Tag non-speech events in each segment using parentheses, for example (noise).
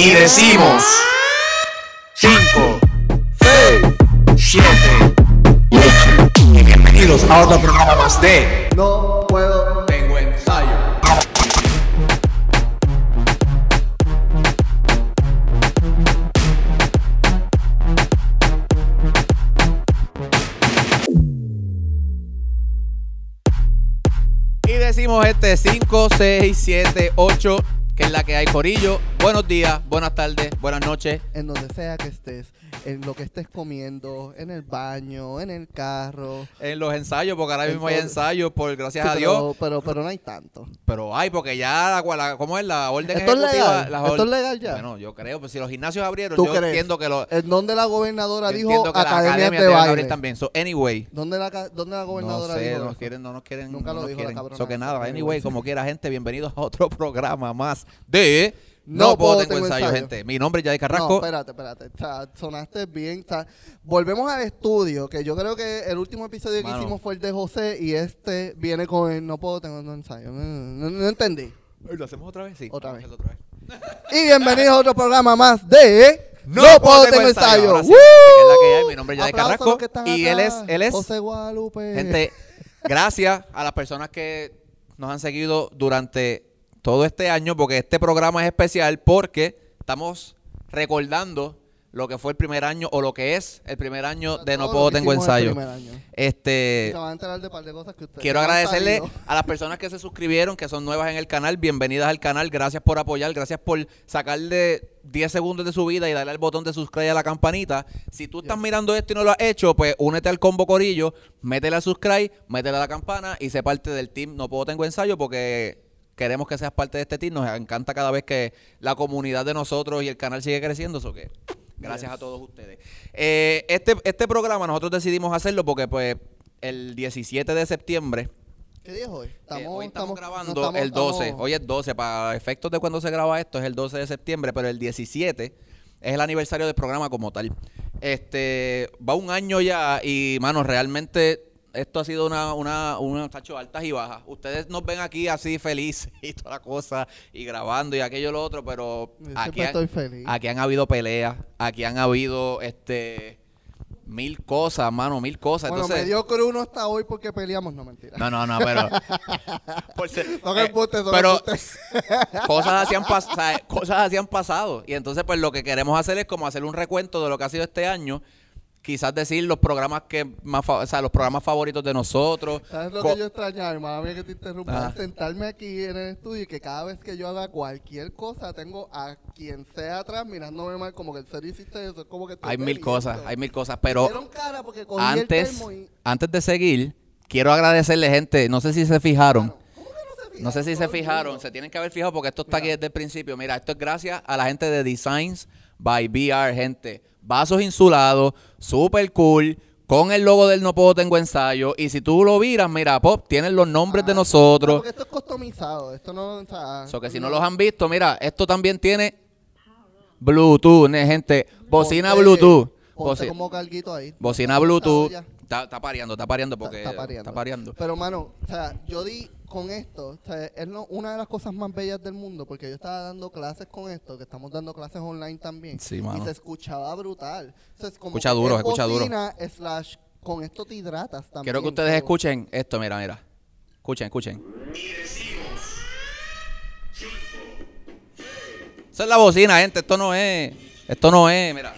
Y decimos 5, 6, 7, 8. Y bienvenidos a otro programa más de No puedo. Tengo ensayo. Y decimos este 5, 6, 7, 8, que es la que hay Corillo. Buenos días, buenas tardes, buenas noches. En donde sea que estés, en lo que estés comiendo, en el baño, en el carro. En los ensayos, porque ahora mismo hay ensayos, por gracias Sí, a pero, Dios. Pero, pero no hay tanto. Pero hay, porque ya, la, la- ¿cómo es la orden ¿Esto es legal? la ¿Esto es legal ya? Bueno, yo creo, pues si los gimnasios abrieron, ¿Tú yo crees? entiendo que, lo, yo En donde la gobernadora dijo que academias de baile. también. So, anyway, ¿Dónde la, dónde la no gobernadora sé, dijo no nos eso? quieren, no nos quieren, Nunca no lo nos dijo la cabrona So que nada, anyway, como quiera, gente, bienvenidos a otro (laughs) programa más de No No, puedo, Puedo, tengo, Tengo ensayo, Ensayo. gente. Mi nombre es Yadi No, Carrasco. espérate, espérate. O sea, sonaste bien. o sea, volvemos al estudio, que yo creo que el último episodio que hicimos fue el de José y este viene con el no puedo, tengo un ensayo. No, no- no entendí. ¿Lo hacemos otra vez? Sí. Otra vez. otra vez. (laughs) Y bienvenidos a otro programa más de No puedo, tengo ensayo. Es la que hay. Mi nombre es Yadi Carrasco. Y él es, él es José Guadalupe. Gente, gracias a las personas que nos han seguido durante todo este año, porque este programa es especial porque estamos recordando lo que fue el primer año o lo que es el primer año de No Puedo Tengo Ensayo. Este, se van a enterar de un par de cosas que ustedes quiero agradecerle sabido. a las personas que se suscribieron, que son nuevas en el canal, bienvenidas al canal, gracias por apoyar, gracias por sacarle 10 segundos de su vida y darle al botón de suscribir y a la campanita. Si tú estás Yes. mirando esto y no lo has hecho, pues únete al combo corillo, métele a subscribe, métele a la campana y sé parte del team No Puedo Tengo Ensayo porque queremos que seas parte de este team. Nos encanta cada vez que la comunidad de nosotros y el canal sigue creciendo. eso que gracias Yes. a todos ustedes. Eh, este, este programa nosotros decidimos hacerlo porque pues el 17 de septiembre ¿Qué día es hoy? eh, hoy estamos, grabando no estamos- el 12. estamos- Hoy es 12. Para efectos de cuando se graba esto es el 12 de septiembre, pero el 17 es el aniversario del programa como tal. Este va un año ya y, mano, realmente esto ha sido una, una, una tacho altas y bajas. Ustedes nos ven aquí así felices (laughs) y toda la cosa y grabando y aquello y lo otro, pero Yo aquí han, estoy feliz. aquí han habido peleas, aquí han habido este mil cosas, mano, mil cosas. bueno, Entonces, me dio cruno hasta hoy porque peleamos, no mentira. no, no, no, pero. (laughs) por ser- Son eh, pero (laughs) cosas así, han pas- o sea, cosas así han pasado. Y entonces, pues lo que queremos hacer es como hacer un recuento de lo que ha sido este año. Quizás decir los programas que más o sea, los programas favoritos de nosotros. ¿Sabes lo Co- que yo extrañaba, hermana mía, que te interrumpa? Ajá. Es sentarme aquí en el estudio y que cada vez que yo haga cualquier cosa, tengo a quien sea atrás mirándome mal, como que el serio hiciste eso, es como que hay mil cosas, hay mil cosas. Pero cara porque antes, y... antes de seguir, quiero agradecerle, gente. No sé si se fijaron. ¿Cómo que no se fijaron? No sé si se fijaron, se tienen que haber fijado porque esto está aquí Mira. desde el principio. Mira, esto es gracias a la gente de Designs by VR, gente. Vasos insulados, super cool, con el logo del No Puedo Tengo Ensayo. Y si tú lo miras, mira, Pop, tienen los nombres de Ah, No, nosotros. porque esto es customizado, esto no... O sea, So que si no los han visto, mira, esto también tiene Bluetooth, gente. Bocina Ponte- Bluetooth. Ponte Boci- como carguito ahí. Bocina Bluetooth. Está, está pareando, está pareando porque Está- está pareando. está pareando. Pero, mano, o sea, yo di con esto, o sea, es lo- una de las cosas más bellas del mundo, porque yo estaba dando clases con esto, que estamos dando clases online también, Sí, y se escuchaba brutal. O sea, es como Escucha duro, es escucha duro. slash, con esto te hidratas también. Quiero que ustedes escuchen esto, mira, mira. Escuchen, escuchen. Esa es la bocina, gente. Esto no es. Esto no es, mira.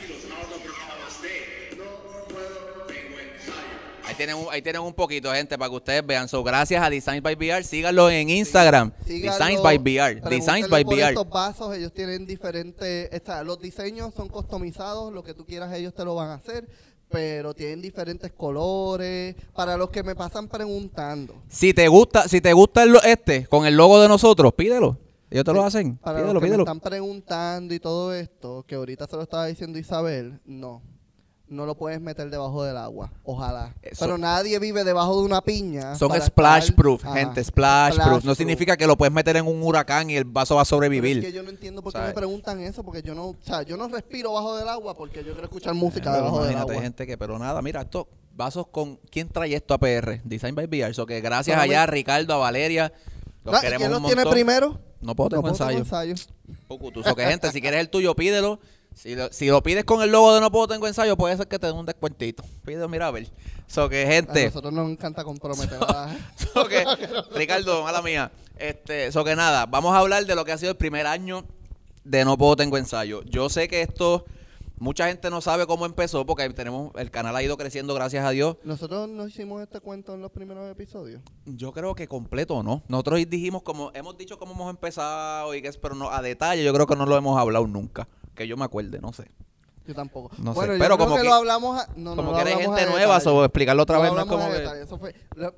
Tienen, un, ahí tienen un poquito, gente, para que ustedes vean. So, gracias a Designs by VR. Síganlo en Instagram. Síganlo, Designs by VR. Designs by por VR. estos vasos, ellos tienen diferentes, sea, los diseños son customizados, lo que tú quieras ellos te lo van a hacer, pero tienen diferentes colores, para los que me pasan preguntando. Si te gusta, si te gusta el este con el logo de nosotros, pídelo. Ellos te lo hacen. Para Pídelo, los que pídelo. me están preguntando y todo esto, que ahorita se lo estaba diciendo Isabel, no. No lo puedes meter debajo del agua, ojalá. Eso- Pero nadie vive debajo de una piña. Son splash estar- proof, Ajá, gente, splash, proof. No significa que lo puedes meter en un huracán y el vaso va a Pero sobrevivir. Es que yo no entiendo por qué ¿Sabes? me preguntan eso, porque yo no, o sea, yo no respiro bajo del agua porque yo quiero escuchar música debajo del imagínate, agua. hay gente que, pero nada, mira, esto, vasos con, ¿quién trae esto a PR? Design by VR. So que gracias allá a Ricardo, a Valeria, los Ah, ¿y queremos ¿Quién un los tiene primero? No puedo tengo No tengo ensayo. ensayo. Pucutu. So que gente, si quieres el tuyo, pídelo. Si lo, si lo pides con el logo de no puedo tengo ensayo, puede ser que te den un descuentito. Pídelo, mira a ver. So que A nosotros nos encanta comprometer. ¿verdad? (laughs) So que, Ricardo, mala mía. Este, so que nada, vamos a hablar de lo que ha sido el primer año de No Puedo Tengo Ensayo. Yo sé que esto, mucha gente no sabe cómo empezó porque tenemos, el canal ha ido creciendo, gracias a Dios. Nosotros no hicimos este cuento en los primeros episodios. Yo creo que completo no. Nosotros dijimos como, hemos dicho cómo hemos empezado y que es, pero no, a detalle yo creo que no lo hemos hablado nunca. Que yo me acuerde, no sé. Yo tampoco. No sé, yo pero creo como que, que- lo hablamos a, no, no como que eres gente nueva, detalle. so explicarlo otra vez no es como que... eso fue- lo-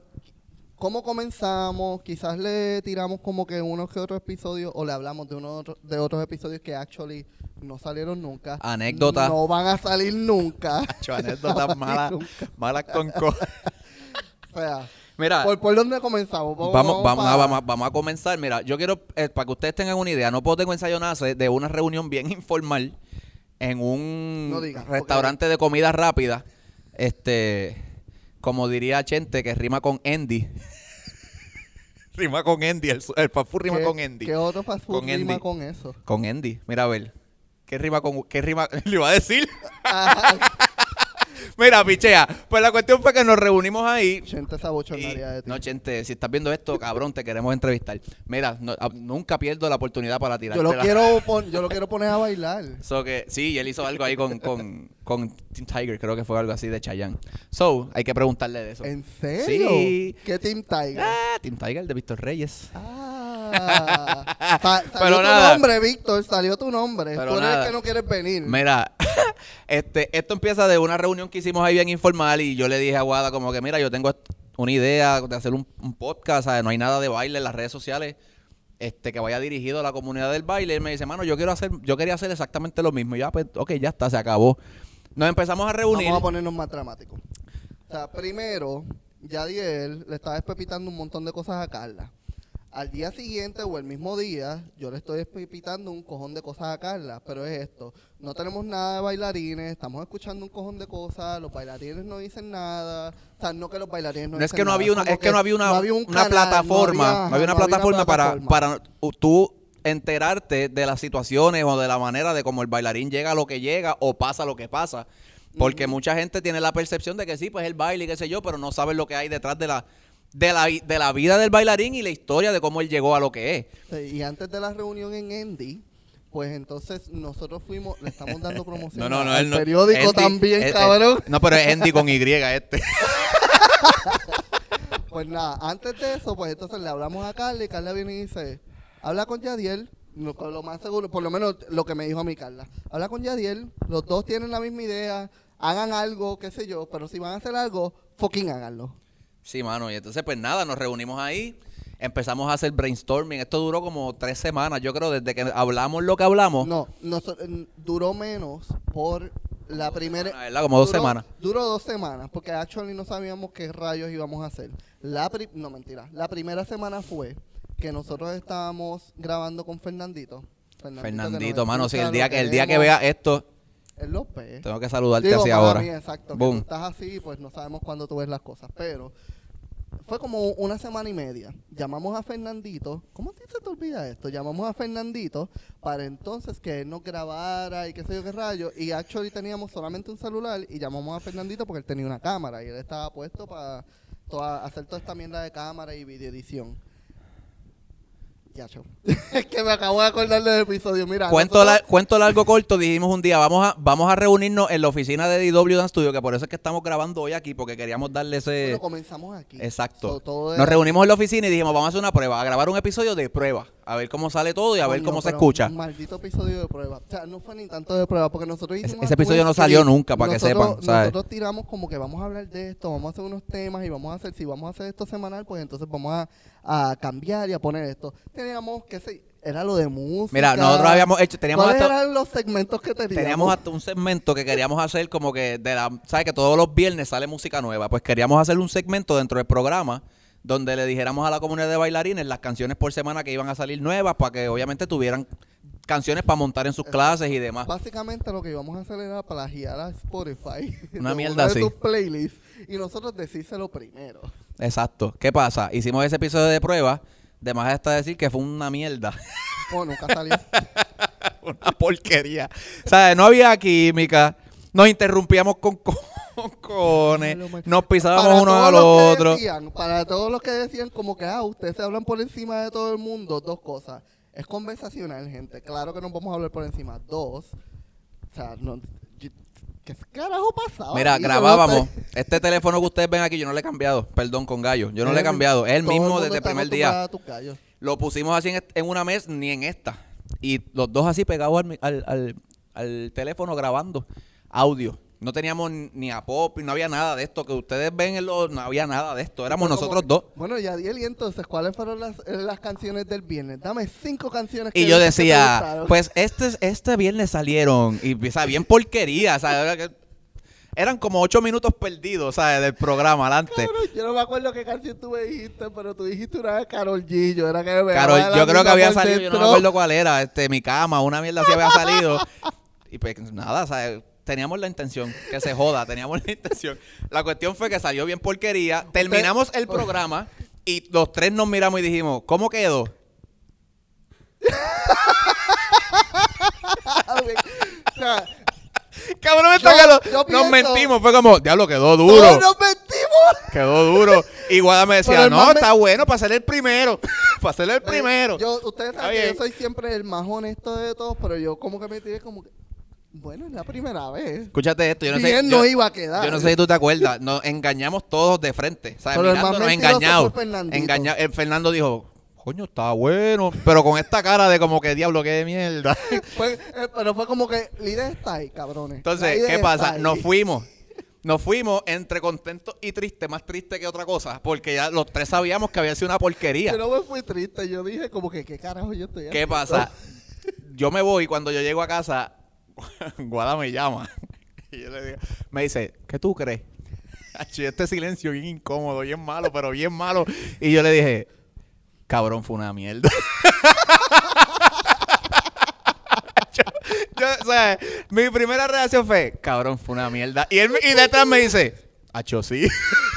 ¿Cómo comenzamos? Quizás le tiramos como que unos que otros episodios o le hablamos de otros- de otros episodios que actually no salieron nunca. Anécdota. No van a salir nunca. Anécdotas (laughs) malas, malas con co- (laughs) O sea, Mira, ¿por, por dónde comenzamos? Vamos, vamos, nada, vamos, a- vamos a comenzar. Mira, yo quiero, eh, para que ustedes tengan una idea, no puedo tengo ensayo nace de una reunión bien informal en un No digas, porque- restaurante de comida rápida. Este, como diría Chente, que rima con Andy. (laughs) rima con Andy, el, el fast food rima ¿Qué- con Andy. ¿Qué otro fast food Con rima Andy. con eso? Con Andy, mira a ver. ¿Qué rima con qué rima? (laughs) Le iba a decir. (laughs) Mira, pichea. Pues la cuestión fue que nos reunimos ahí Gente esa bochornaria de ti. no, Chente, si estás viendo esto, cabrón, te queremos entrevistar. Mira, no- a- nunca pierdo la oportunidad para tirar. yo, lo quiero pon- yo lo quiero poner a bailar. (laughs) So que, sí, él hizo algo ahí con, con, con Team Tiger, creo que fue algo así de Chayanne. So, hay que preguntarle de eso. ¿En serio? Sí. ¿Qué Team Tiger? Ah, Team Tiger de Víctor Reyes. Ah, (laughs) Sa- salió Pero tu nada. nombre, Víctor, salió tu nombre. Pero Tú eres nada. el que no quieres venir. Mira, (laughs) este, esto empieza de una reunión que hicimos ahí bien informal y yo le dije a Guada como que, mira, yo tengo una idea de hacer un, un podcast, ¿sabes? no hay nada de baile en las redes sociales este que vaya dirigido a la comunidad del baile. Y él me dice, mano, yo quiero hacer, yo quería hacer exactamente lo mismo. Y ya, pues, ok, ya está, se acabó. Nos empezamos a reunir. Vamos a ponernos más dramáticos. O sea, primero, Yadiel le estaba espepitando un montón de cosas a Carla. Al día siguiente o el mismo día, yo le estoy espepitando un cojón de cosas a Carla. Pero es esto, no tenemos nada de bailarines, estamos escuchando un cojón de cosas, los bailarines no dicen nada. O sea, no que los bailarines no No es dicen que no nada, había una, es que no había una, no había un una canal, plataforma, no había, no había una plataforma para, plataforma. para uh, tú enterarte de las situaciones o de la manera de cómo el bailarín llega a lo que llega o pasa lo que pasa. Porque mucha gente tiene la percepción de que sí, pues el baile y qué sé yo, pero no saben lo que hay detrás de la, de la, de la vida del bailarín y la historia de cómo él llegó a lo que es. Y antes de la reunión en Endy, pues entonces nosotros fuimos, le estamos dando promoción No, no, no, al él no. periódico Andy- también, eh, eh, cabrón. no, pero es Andy con Y este. (laughs) Pues nada, antes de eso, pues entonces le hablamos a Carla y Carla viene y dice, habla con Yadiel, lo, más seguro, por lo menos lo que me dijo a mí Carla, habla con Yadiel, los dos tienen la misma idea, hagan algo, qué sé yo, pero si van a hacer algo, fucking háganlo. Sí, mano. Y entonces, pues nada, nos reunimos ahí. Empezamos a hacer brainstorming. Esto duró como tres semanas, yo creo, desde que hablamos lo que hablamos. No, duró menos por la primera... semanas, ¿verdad? Como dos duró- semanas. Duró dos semanas, porque actually no sabíamos qué rayos íbamos a hacer. La pri- no, mentira. La primera semana fue que nosotros estábamos grabando con Fernandito. Fernandito, mano, si escucha, el día que el día que vea esto, lo ve. tengo que saludarte Digo, así ahora. exacto. que Boom. tú estás así, pues no sabemos cuándo tú ves las cosas. Pero fue como una semana y media. Llamamos a Fernandito. ¿Cómo se te olvida esto? Llamamos a Fernandito para entonces que él nos grabara y qué sé yo qué rayo. Y actually teníamos solamente un celular y llamamos a Fernandito porque él tenía una cámara y él estaba puesto para hacer toda esta mierda de cámara y video edición. Ya, (laughs) es que me acabo de acordar del episodio. Mira, Cuento, nosotros- la- cuento largo corto, dijimos un día, vamos a, vamos a reunirnos en la oficina de DW Dance Studio, que por eso es que estamos grabando hoy aquí, porque queríamos darle ese... Bueno, comenzamos aquí. Exacto. So, Nos reunimos en la oficina y dijimos, vamos a hacer una prueba, a grabar un episodio de prueba, a ver cómo sale todo y a ver cómo se pero escucha. Un maldito episodio de prueba. O sea, no fue ni tanto de prueba, porque nosotros hicimos. ese episodio no salió nunca, para que Nosotros- sepan, ¿sabes? Nosotros tiramos como que vamos a hablar de esto, vamos a hacer unos temas y vamos a hacer, si vamos a hacer esto semanal, pues entonces vamos a, a cambiar y a poner esto. Teníamos, que sé, era lo de música. Mira, nosotros habíamos hecho, teníamos ¿Cuáles hasta, eran los segmentos que teníamos? teníamos hasta un segmento que queríamos hacer como que de la, ¿sabes? Que todos los viernes sale música nueva. Pues queríamos hacer un segmento dentro del programa donde le dijéramos a la comunidad de bailarines las canciones por semana que iban a salir nuevas para que obviamente tuvieran canciones para montar en sus clases y demás. Básicamente lo que íbamos a hacer era plagiar a Spotify. (laughs) Una mierda así. playlists y nosotros decírselo primero. Exacto. ¿Qué pasa? Hicimos ese episodio de prueba De más está decir que fue una mierda. (laughs) Oh, nunca salió. (laughs) una porquería. O sea, no había química. Nos interrumpíamos con co- con cojones. Nos pisábamos unos al los que otro. decían- para todos los que decían como que, ah, ustedes se hablan por encima de todo el mundo, dos cosas. Es conversacional, gente. Claro que no vamos a hablar por encima. Dos, o sea, no, ¿qué carajo pasaba? Mira, grabábamos. Este teléfono que ustedes ven aquí, yo no le he cambiado. Perdón, con gallo. Yo no le he cambiado. Es el mismo desde el primer día. a. Lo pusimos así en, en una mes, ni en esta. Y los dos así pegados al, al- al teléfono grabando audio. No teníamos ni- a pop, no había nada de esto. Que ustedes ven en los. No había nada de esto. Éramos nosotros dos. Bueno, Yadiel, y entonces, ¿cuáles fueron las, las canciones del viernes? Dame cinco canciones que Y yo que decía, pues este, este viernes salieron. Y o sea, bien porquería. o sea, eran como ocho minutos perdidos, ¿sabes? Del programa adelante. Cabrón, yo no me acuerdo qué canción tú me dijiste, pero tú dijiste una de Carol G. Yo era que me Carol, yo creo que había salido, yo no me acuerdo cuál era, este, mi cama, una mierda así había salido. Y pues nada, ¿sabes? Teníamos la intención, que se joda, (laughs) teníamos la intención. La cuestión fue que salió bien porquería, terminamos el programa y los tres nos miramos y dijimos, ¿cómo quedó? (laughs) Cabrón, está Yo- que lo- yo nos mentimos, fue como, diablo, quedó ¡Todos duro, nos mentimos! quedó duro. Y Guada me decía, no, me- está bueno para ser el primero, (laughs) para ser el primero. Yo, ustedes saben que yo soy siempre el más honesto de todos, pero yo como que me tiré como que, bueno, es la primera vez. Escúchate esto, yo no sé. Bien yo- no iba a quedar. Yo no sé si tú te acuerdas, nos engañamos todos de frente, ¿sabes? Pero el más fue Fernandito. Engaña- el Fernando dijo, coño, está bueno, pero con esta cara de como que diablo, qué de mierda. (laughs) Eh, pero fue como que, líder está ahí, cabrones. Entonces, ¿qué pasa? Nos fuimos. Nos fuimos entre contentos y tristes, más triste que otra cosa, porque ya los tres sabíamos que había sido una porquería. Yo no me fui triste, yo dije como que, ¿qué carajo yo estoy ¿Qué pasa? Yo me voy cuando yo llego a casa, (laughs) Guada me llama. (laughs) Y yo le digo, me dice, ¿qué tú crees? (laughs) Este silencio bien incómodo, bien malo, pero bien malo. Y yo le dije, cabrón, fue una mierda. yo, yo, o sea, mi primera reacción fue, cabrón, fue una mierda. Y él me- y detrás me dice, Acho, sí.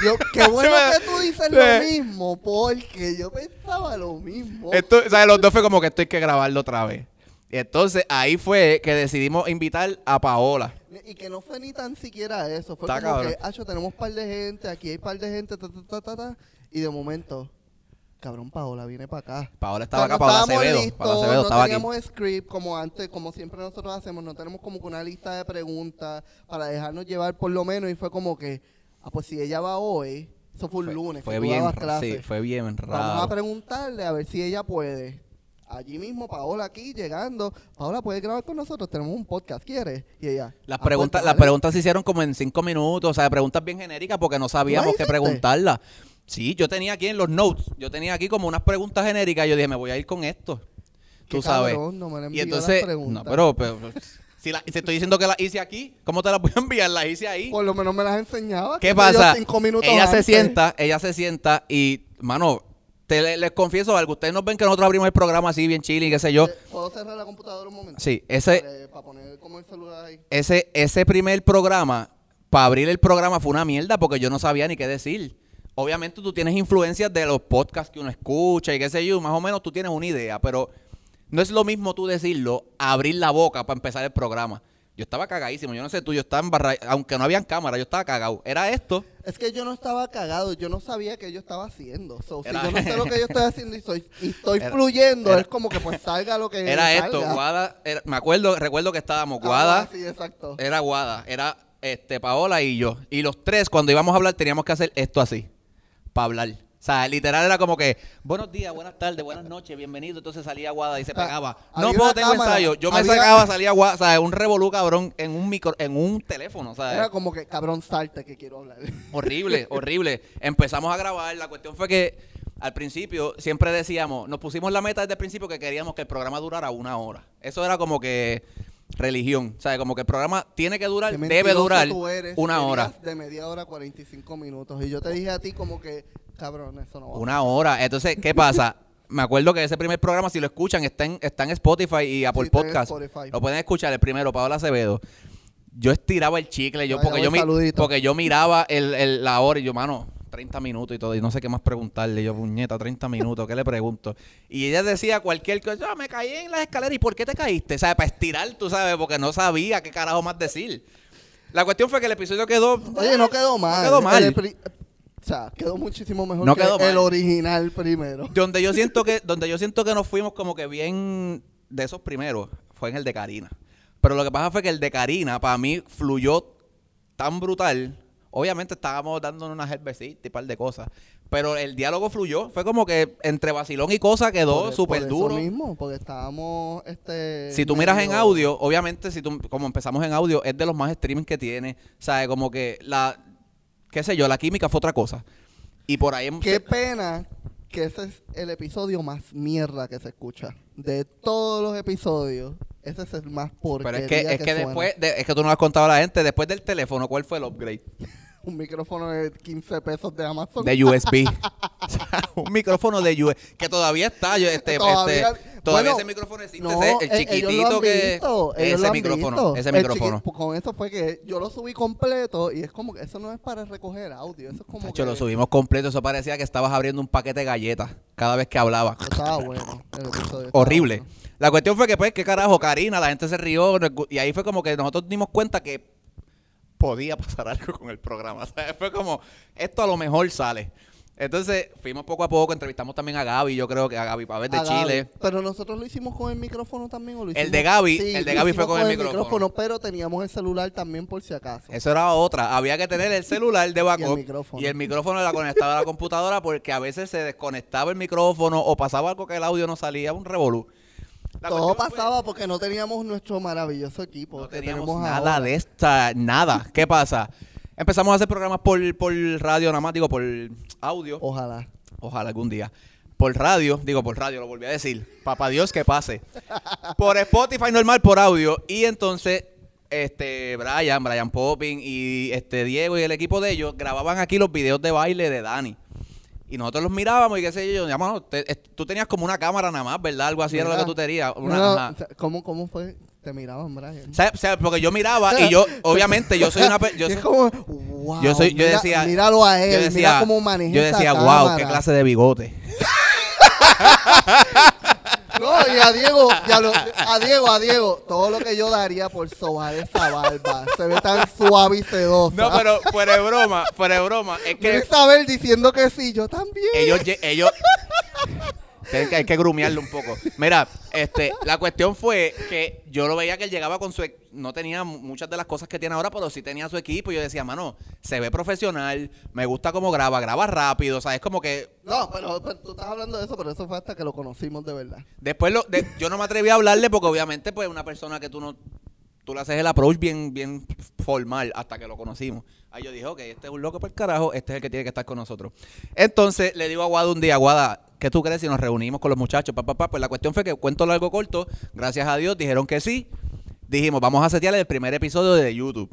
Yo, qué bueno que tú dices lo mismo, porque yo pensaba lo mismo. Esto, o sea, los dos fue como que esto hay que grabarlo otra vez. Y entonces ahí fue que decidimos invitar a Paola. Y que no fue ni tan siquiera eso. Fue Está como cabrón. que, Acho, tenemos par de gente, aquí hay par de gente, ta, ta, ta, ta, ta", y de momento, cabrón, Paola viene para acá. Paola estaba acá, Paola estábamos Acevedo. listos, Paola Acevedo no estaba aquí. teníamos script como antes, como siempre nosotros hacemos, no tenemos como que una lista de preguntas para dejarnos llevar por lo menos y fue como que, ah, pues si ella va hoy, eso fue un lunes, Fue que tú bien, dabas ra- fue bien Vamos raro. a preguntarle a ver si ella puede. Allí mismo, Paola aquí llegando. Paola, ¿puedes grabar con nosotros? Tenemos un podcast, ¿quieres? Y ella. Las "Ah, preguntas, pues, las dale". preguntas se hicieron como en cinco minutos, o sea, preguntas bien genéricas porque no sabíamos qué preguntarlas. Sí, yo tenía aquí en los notes, yo tenía aquí como unas preguntas genéricas, yo dije, me voy a ir con esto. Qué Tú sabes. cabrón, no me la y las entonces, preguntas. no, pero, pero, si, la- si estoy diciendo que las hice aquí, ¿cómo te las voy a enviar? Las hice ahí. Por lo menos me las enseñaba. ¿Qué pasa? cinco minutos Ella se sienta, ella se sienta y, mano, te, le- les confieso algo, ustedes nos ven que nosotros abrimos el programa así bien chile y qué sé yo. Eh, ¿Puedo cerrar la computadora un momento? Sí, ese, Para, para poner como el celular ahí. ese, ese primer programa, para abrir el programa fue una mierda porque yo no sabía ni qué decir. Obviamente tú tienes influencias de los podcasts que uno escucha y qué sé yo, más o menos tú tienes una idea, pero no es lo mismo tú decirlo, abrir la boca para empezar el programa. Yo estaba cagadísimo, yo no sé tú, yo estaba embarrado, aunque no habían cámara, yo estaba cagado. Era esto, Es que yo no estaba cagado, yo no sabía qué yo estaba haciendo. So, si Era- yo no sé lo que yo estoy haciendo y, soy, y estoy (laughs) Era- fluyendo, era- es como que pues salga lo que era salga. esto, Guada, me acuerdo, recuerdo que estábamos Ah, Guada, sí, exacto. era Guada, era este Paola y yo. Y los tres, cuando íbamos a hablar, teníamos que hacer esto así, para hablar. O sea, literal era como que, buenos días, buenas tardes, buenas noches, bienvenido. Entonces salía Guada y se sea, pegaba. No puedo cámara, ensayo. Yo me había- sacaba, (laughs) salía Guada, o sea, un revolú cabrón en un micro, en un teléfono, sea, Era como que, cabrón, salte que quiero hablar. (laughs) Horrible, horrible. Empezamos a grabar. La cuestión fue que al principio siempre decíamos, nos pusimos la meta desde el principio que queríamos que el programa durara una hora. Eso era como que religión. O sea, como que el programa tiene que durar, debe durar tú eres. una hora. De media hora a 45 minutos. Y yo te dije a ti como que, cabrón, eso no va. Una hora. Entonces, ¿qué pasa? (laughs) Me acuerdo que ese primer programa, si lo escuchan, está en, está en Spotify y Apple está en Podcast. Spotify. Lo pueden escuchar, el primero, Paola Acevedo. Yo estiraba el chicle, yo, porque, yo, mi- saludito. porque yo miraba el, el- la hora y yo, mano, 30 minutos y todo, y no sé qué más preguntarle. Yo, puñeta, 30 minutos, ¿qué le pregunto? Y ella decía cualquier cosa, "Ah, me caí en las escaleras, ¿y por qué te caíste? ¿Sabes? Para estirar, tú sabes, porque no sabía qué carajo más decir. La cuestión fue que el episodio quedó... Oye, no quedó mal. quedó mal. El pri- o sea, quedó muchísimo mejor No que quedó el original primero. Donde yo siento que, (laughs) donde yo siento que nos fuimos como que bien de esos primeros, fue en el de Karina. Pero lo que pasa fue que el de Karina, para mí, fluyó tan brutal. Obviamente estábamos dándonos una cervecita y un par de cosas. Pero el diálogo fluyó. Fue como que entre vacilón y cosa quedó Por- súper por duro. Eso mismo, porque estábamos, este... Si tú miras en audio, obviamente, si tú, como empezamos en audio, es de los más streaming que tiene. ¿Sabes? Como que la, qué sé yo, la química fue otra cosa. Y por ahí... Qué pena que ese es el episodio más mierda que se escucha. De todos los episodios, ese es el más Pero porquería es que, es que después, de- es que tú no has contado a la gente, después del teléfono, ¿cuál fue el upgrade? (laughs) Un micrófono de 15 pesos de Amazon. De USB. (laughs) (laughs) O sea, un micrófono de USB. Que todavía está. Yo, este, Todavía- este, todavía bueno, ese micrófono existe. No, ese- eh, el lo chiquitito que. visto, ese micrófono. visto. Ese micrófono. chiqui- con eso fue que yo lo subí completo y es como que eso no es para recoger audio, eso es como que lo subimos completo. Eso parecía que estabas abriendo un paquete de galletas cada vez que hablaba. estaba bueno. el Horrible. bueno. La cuestión fue que, pues, qué carajo, Karina, la gente se rió. Y ahí fue como que nosotros dimos cuenta que podía pasar (laughs) algo con el programa. O sea, fue como, esto a lo mejor sale. Entonces, fuimos poco a poco, entrevistamos también a Gaby, yo creo que a Gaby Pavés de A Gaby. Chile. Pero nosotros lo hicimos con el micrófono también o lo El hicimos- de Gaby, Sí, el de Gaby fue con el micrófono. pero teníamos el celular también por si acaso. Eso era otra. Había que tener el celular de backup (laughs) Y el micrófono. y el micrófono la conectaba a la computadora porque a veces se desconectaba el micrófono o pasaba algo que el audio no salía, un revolú. La Todo fue- pasaba porque no teníamos nuestro maravilloso equipo. No teníamos nada ahora. de esta, nada. ¿Qué pasa? Empezamos a hacer programas por, por radio, nada más digo, por audio. Ojalá. Ojalá algún día. Por radio, digo por radio, lo volví a decir. Papá Dios que pase. Por Spotify normal, por audio. Y entonces, este, Brian, Brian Popping y este Diego y el equipo de ellos grababan aquí los videos de baile de Dani. Y nosotros los mirábamos y qué sé yo. mano, te- tú tenías como una cámara nada más, ¿verdad? Algo así era lo que tú tenías. Una, no, ¿cómo, ¿Cómo fue? Te miraban, Brian. O sea, o sea, porque yo miraba y yo, (laughs) obviamente, yo soy una... pe- Yo (laughs) Y es soy- como, wow, yo soy- yo mira- decía- míralo a él, yo decía, mira cómo maneja yo esa decía, wow, cámara". qué clase de bigote. (laughs) No, y a Diego, y a, lo- a Diego, a Diego, todo lo que yo daría por sobar esa barba. Se ve tan suave y sedosa. No, pero fuera de broma, fuera de broma. Es que Isabel diciendo que sí, yo también. ellos, lle- ellos, Que, hay que grumearlo un poco. Mira, este, la cuestión fue que yo lo veía que él llegaba con su... No tenía mu- muchas de las cosas que tiene ahora, pero sí tenía su equipo. Y yo decía, mano, se ve profesional, me gusta cómo graba, graba rápido. O sea, es como que... No, pero, pero tú estás hablando de eso, pero eso fue hasta que lo conocimos de verdad. Después lo, de- yo no me atreví a hablarle porque obviamente pues una persona que tú no... Tú le haces el approach bien, bien formal hasta que lo conocimos. Ahí yo dije, ok, este es un loco por el carajo, este es el que tiene que estar con nosotros. Entonces le digo a Guada un día, Guada, ¿qué tú crees si nos reunimos con los muchachos? Pa, pa, pa? Pues la cuestión fue que cuento largo corto, gracias a Dios, dijeron que sí. Dijimos, vamos a setear el primer episodio de YouTube.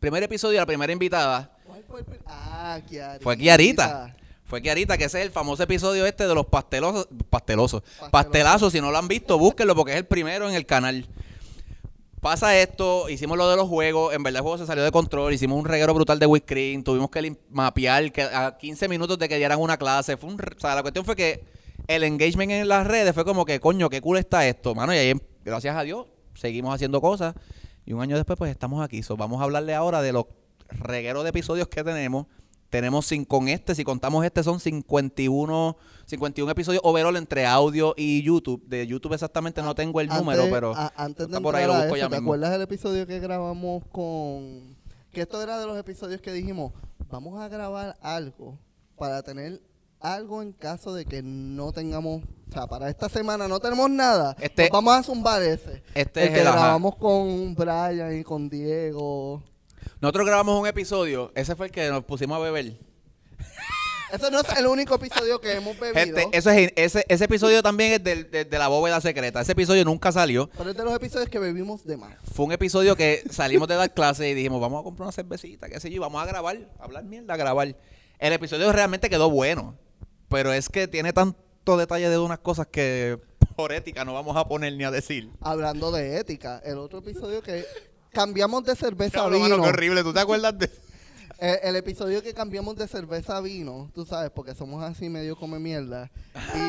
Primer episodio, la primera invitada ¿Cuál fue el Ah, Kiarita. fue Kiarita. Fue Kiarita, que ese es el famoso episodio este de los pastelosos, pastelosos, pastelazos. Si no lo han visto, búsquenlo porque es el primero en el canal. Pasa esto, hicimos lo de los juegos, en verdad el juego se salió de control, hicimos un reguero brutal de screen, tuvimos que mapear que a 15 minutos de que dieran una clase, fue un, o sea, la cuestión fue que el engagement en las redes fue como que, coño, qué cool está esto, mano, y ahí, gracias a Dios, seguimos haciendo cosas, y un año después, pues estamos aquí, So, vamos a hablarle ahora de los regueros de episodios que tenemos, tenemos sin, con este, si contamos este, son 51, 51 episodios overall entre audio y YouTube. De YouTube exactamente no tengo el número, pero a- antes de por ahí, lo busco eso, ya ¿te mismo. acuerdas del episodio que grabamos con... Que esto era de los episodios que dijimos, vamos a grabar algo para tener algo en caso de que no tengamos... O sea, para esta semana no tenemos nada. Este- pues vamos a zumbar ese. Este el es que el ajá. grabamos con Brian y con Diego. Nosotros grabamos un episodio, ese fue el que nos pusimos a beber. Ese no es el único episodio que hemos bebido. Gente, eso es, ese, ese episodio también es del- de, de la bóveda secreta. Ese episodio nunca salió. Pero es de los episodios que bebimos de más. Fue un episodio que salimos de dar clase y dijimos, vamos a comprar una cervecita, qué sé yo, y vamos a grabar, a hablar mierda, a grabar. El episodio realmente quedó bueno, pero es que tiene tanto detalle de unas cosas que por ética no vamos a poner ni a decir. Hablando de ética, el otro episodio que cambiamos de cerveza a Cabrón, mano, vino. qué horrible, ¿tú te acuerdas de...? (laughs) El, el episodio que cambiamos de cerveza a vino, tú sabes, porque somos así medio come mierda.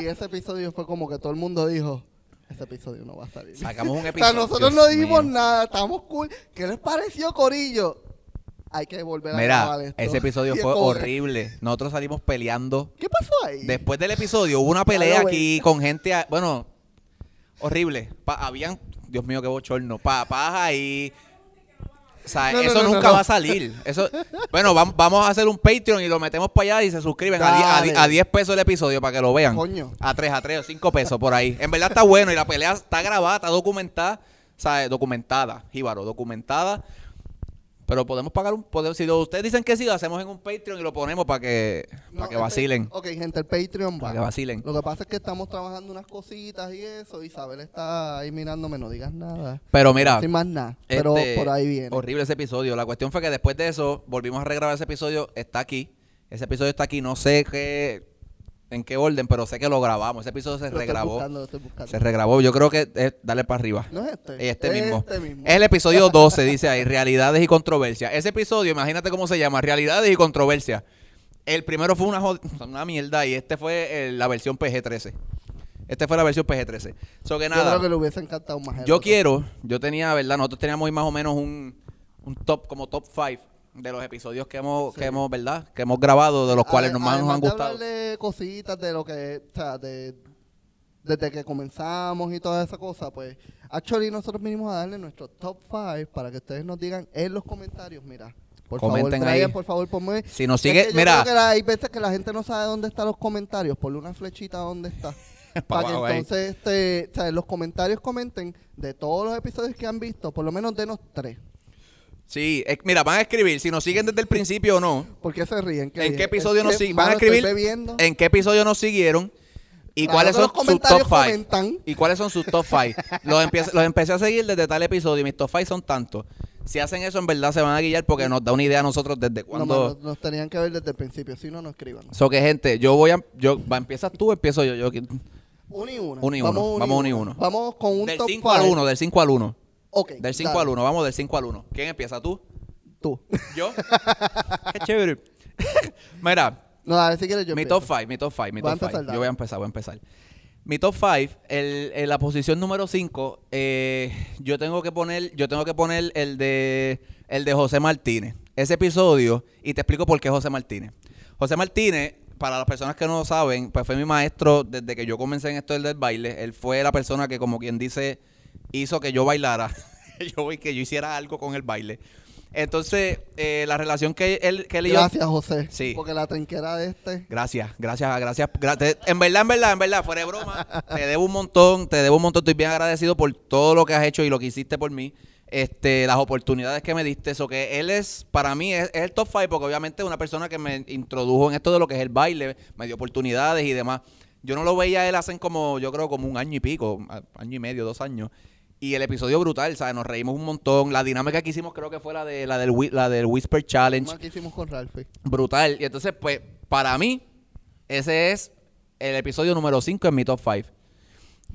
Y (laughs) ese episodio fue como que todo el mundo dijo, ese episodio no va a salir. Sacamos un (laughs) O sea, episodio. nosotros Dios no dijimos mío. nada, estamos cool. ¿Qué les pareció, Corillo? Hay que volver a Mira, grabar esto. ese episodio Y es fue como que, horrible. Nosotros salimos peleando. ¿Qué pasó ahí? Después del episodio hubo una pelea Claro, aquí con gente, a- bueno, horrible. Pa- habían, Dios mío, qué bochorno. Papás ahí. O sea, No, no, eso no, no, nunca va a salir. Eso, bueno, vam- vamos a hacer un Patreon y lo metemos para allá y se suscriben a die- a, die- Dale. a 10 pesos el episodio para que lo vean. Coño. A 3, a 3 o 5 pesos por ahí. En verdad está bueno y la pelea está grabada, está documentada. Documentada, Jíbaro, documentada. Pero podemos pagar un... podemos- si ustedes dicen que sí, lo hacemos en un Patreon y lo ponemos para que, No, para que vacilen. Ok, gente, el Patreon va. Para que vacilen. Lo que pasa es que estamos trabajando unas cositas y eso. Isabel está ahí mirándome, no digas nada. Pero mira, Sin más nada. Pero Este, por ahí viene. Horrible ese episodio. La cuestión fue que después de eso volvimos a regrabar ese episodio. Está aquí. Ese episodio está aquí. No sé qué, en qué orden, pero sé que lo grabamos. Ese episodio se Lo estoy regrabó. buscando, lo estoy buscando. Se regrabó. Yo creo que es darle para arriba. ¿No es este? Este mismo. Este mismo. Es el episodio (laughs) 12, dice ahí, realidades y controversias. Ese episodio, imagínate cómo se llama, realidades y controversias. El primero fue una, una mierda y este fue eh, la versión PG-13. Este fue la versión PG-13. So que Yo nada. creo que le hubiese encantado más. Yo quiero, yo tenía, ¿verdad? Nosotros teníamos más o menos un, un top, como top 5 de los episodios que hemos, Sí. que hemos, ¿verdad? Que hemos grabado, de los cuales nos más nos han gustado. de cositas de lo que, o sea, de, desde que comenzamos y toda esa cosa, pues, actually nosotros vinimos a darle nuestro top 5 para que ustedes nos digan en los comentarios, mira. Por Comenten favor, traigan, ahí. por favor, ponme. Si nos Es sigue, que yo mira, que la- hay veces que la gente no sabe dónde están los comentarios, ponle una flechita donde está. (laughs) Pa' para que entonces este, o sea, en los comentarios comenten de todos los episodios que han visto, por lo menos denos tres. Sí, mira, van a escribir, si nos siguen desde el principio o no, ¿Por qué se ríen? ¿Qué ¿En qué episodio Es nos siguen? Van a escribir en qué episodio nos siguieron y Claro cuáles son los sus top comentarios 5. comentan. Y cuáles son sus top 5. los, empecé, los empecé a seguir desde tal episodio y mis top 5 son tantos. Si hacen eso, en verdad se van a guiar porque nos da una idea a nosotros desde No, cuándo. mano, nos tenían que ver desde el principio, si no, no escriban. So que, gente, yo voy a. Yo, va, ¿Empiezas tú empiezo yo? yo Uno y uno. Uno y uno, vamos uno y uno. Vamos con un del top 5 al five. 1, del 5 al 1. Ok. Del 5 dale. al 1, vamos del 5 al 1. ¿Quién empieza? ¿Tú? Tú. ¿Yo? (laughs) Qué chévere. (laughs) Mira, No, a ver si quieres yo mi empiezo. top 5, mi top 5, mi Voy a top 5. empezar, dale. Yo voy a empezar, voy a empezar. Mi top 5, el, en la posición número 5, yo tengo que poner, yo tengo que poner el de el de José Martínez. Ese episodio, y te explico por qué José Martínez. José Martínez, para las personas que no lo saben, pues fue mi maestro desde que yo comencé en esto del baile. Él fue la persona que, como quien dice, hizo que yo bailara. (laughs) yo que yo hiciera algo con el baile. Entonces, eh, la relación que él, que él y yo Gracias, José. Sí. Porque la trinquera de este. Gracias, gracias, gracias. gra- te- en verdad, en verdad, en verdad, fuera de broma, te debo un montón, te debo un montón. Estoy bien agradecido por todo lo que has hecho y lo que hiciste por mí. Este, las oportunidades que me diste. Eso que él es, para mí, es, es el top five, porque obviamente es una persona que me introdujo en esto de lo que es el baile, me dio oportunidades y demás. Yo no lo veía a él hace como, yo creo, como un año y pico, año y medio, dos años. Y el episodio brutal, ¿sabes? Nos reímos un montón. La dinámica que hicimos creo que fue la de la del, la del Whisper Challenge que hicimos con Ralphie. brutal. Y entonces, pues, para mí, ese es el episodio número 5 en mi top 5.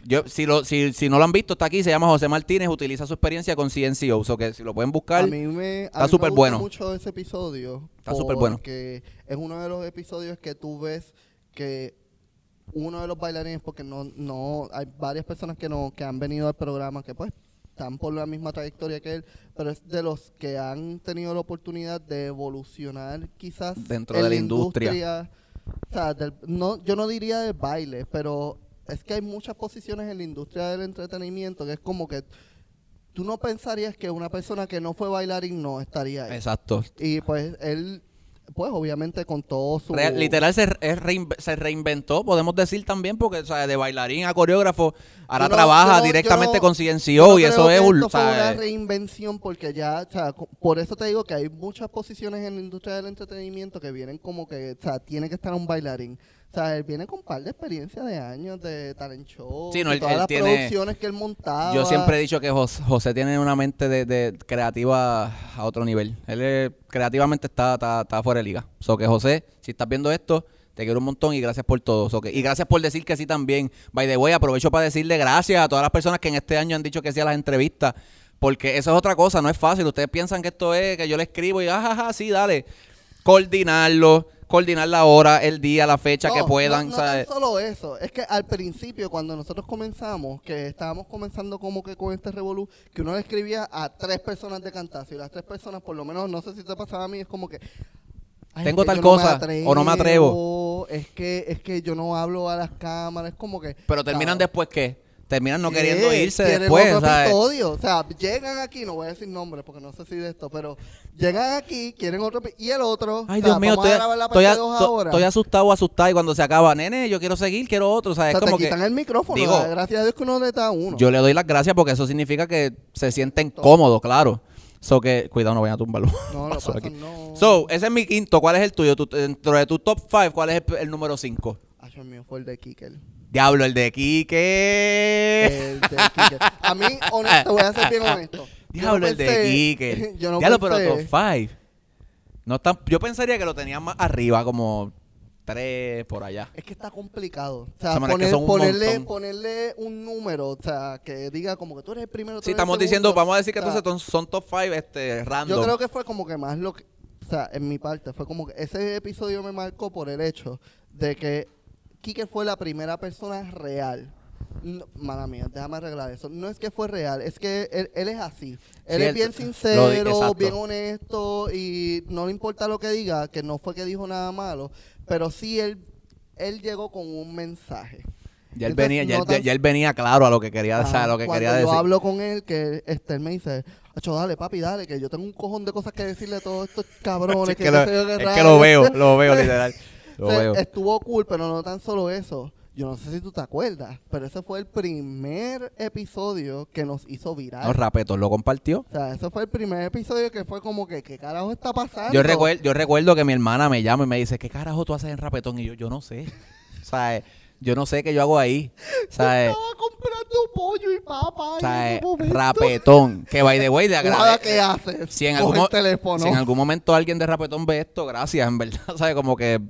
Yo, si, lo, si, si no lo han visto, está aquí, se llama José Martínez, utiliza su experiencia con CNCO. O que si lo pueden buscar, A mí me, está súper bueno. mucho ese episodio. Está súper bueno. Porque es uno de los episodios que tú ves que uno de los bailarines, porque no, no, hay varias personas que no, que han venido al programa que pues están por la misma trayectoria que él, pero es de los que han tenido la oportunidad de evolucionar quizás Dentro en de la industria. O sea, del- no, yo no diría del baile, pero es que hay muchas posiciones en la industria del entretenimiento que es como que tú no pensarías que una persona que no fue bailarín no estaría ahí. exacto. Y pues él, pues obviamente con todo su... Real- literal se, es reinve- se reinventó, podemos decir también, porque o sea, de bailarín a coreógrafo, ahora no- trabaja no- directamente no- con CNCO y eso es... un- esto fue una reinvención porque ya, o sea, por eso te digo que hay muchas posiciones en la industria del entretenimiento que vienen como que, o sea, tiene que estar un bailarín. O sea, él viene con un par de experiencia de años de talent show, Sí, no, y él- todas él las tiene- producciones que él montaba. Yo siempre he dicho que Jos- José tiene una mente de, de creativa a otro nivel. Él es- creativamente está, está, está fuera de liga. So que José, si estás viendo esto, te quiero un montón y gracias por todo. So que- y gracias por decir que sí también. By the way, aprovecho para decirle gracias a todas las personas que en este año han dicho que sí a las entrevistas. Porque eso es otra cosa, no es fácil. Ustedes piensan que esto es que yo le escribo y ajaja, sí, dale. coordinarlo, coordinar la hora, el día, la fecha que puedan. No, no solo eso, es que al principio cuando nosotros comenzamos, que estábamos comenzando como que con este revolú, que uno le escribía a tres personas de cantazo y las tres personas, por lo menos, no sé si te pasaba a mí, es como que... "Ay, Tengo tal no cosa, o no me atrevo". Es que, es que yo no hablo a las cámaras, es como que... Pero terminan después qué? Terminan no queriendo irse ¿Quieren después, otro episodio? O sea, llegan aquí, no voy a decir nombres porque no sé si de esto, pero llegan aquí, quieren otro y el otro, Ay, o sea, Dios mío, estoy, a estoy, a- ahora. estoy asustado, asustado. Y cuando se acaba, nene, yo quiero seguir, quiero otro. O sea, Es como te que quitan el micrófono. digo, gracias a Dios que uno le da uno. yo le doy las gracias porque eso significa que se sienten cómodos, claro. So que, cuidado, no vayan a tumbarlo. no, lo (laughs) Pasó pasan, aquí. no. So, ese es mi quinto. ¿Cuál es el tuyo? Tu- dentro de tu top 5, ¿cuál es el, el número 5? Ay, Dios mío, fue el de Kikel. Diablo, el de Quique. El de Kikel. A mí, honesto, te voy a ser bien honesto. No Diablo, el de Quique. (laughs) Yo no Diablo, pero top 5. No tan, yo pensaría que lo tenían más arriba, como 3 por allá. Es que está complicado. O sea, poner- un ponerle, ponerle un número, o sea, que diga como que tú eres el primero. tú Sí, eres estamos diciendo, vamos a decir que O sea, entonces son, son top 5 este, random. Yo creo que fue como que más lo que. O sea, en mi parte, fue como que ese episodio me marcó por el hecho de que Kike fue la primera persona real. No, mala mía, déjame arreglar eso. No es que fue real, es que él, él es así. Él Sí, es bien sincero, bien honesto y no le importa lo que diga, que no fue que dijo nada malo, pero sí él, él llegó con un mensaje. ya, él entonces, venía, no él- tan- ya él venía claro a lo que quería, o sea, Ajá, lo que Cuando quería yo decir. hablo con él, que este, él me dice, Acho, dale, papi, dale, que yo tengo un cojón de cosas que decirle a todos estos cabrones. es que que, yo lo, yo es que rayos". lo veo, (laughs) lo veo literal. (laughs) O sea. Estuvo cool, pero no tan solo eso. Yo no sé si tú te acuerdas, pero ese fue el primer episodio que nos hizo viral. No, Rapetos lo compartió. o sea, ese fue el primer episodio que fue como que, ¿qué carajo está pasando? Yo recuerdo, yo recuerdo que mi hermana me llama y me dice, ¿qué carajo tú haces en Rapetón? Y yo, yo no sé. O sea, yo no sé qué yo hago ahí. O sea, Estaba comprando pollo y papa o sea. Rapetón. Que by the way, le Nada agradezco. que haces. Si en, algún, el teléfono. si en algún momento alguien de Rapetón ve esto, gracias, en verdad. (laughs) ¿Sabes? Como que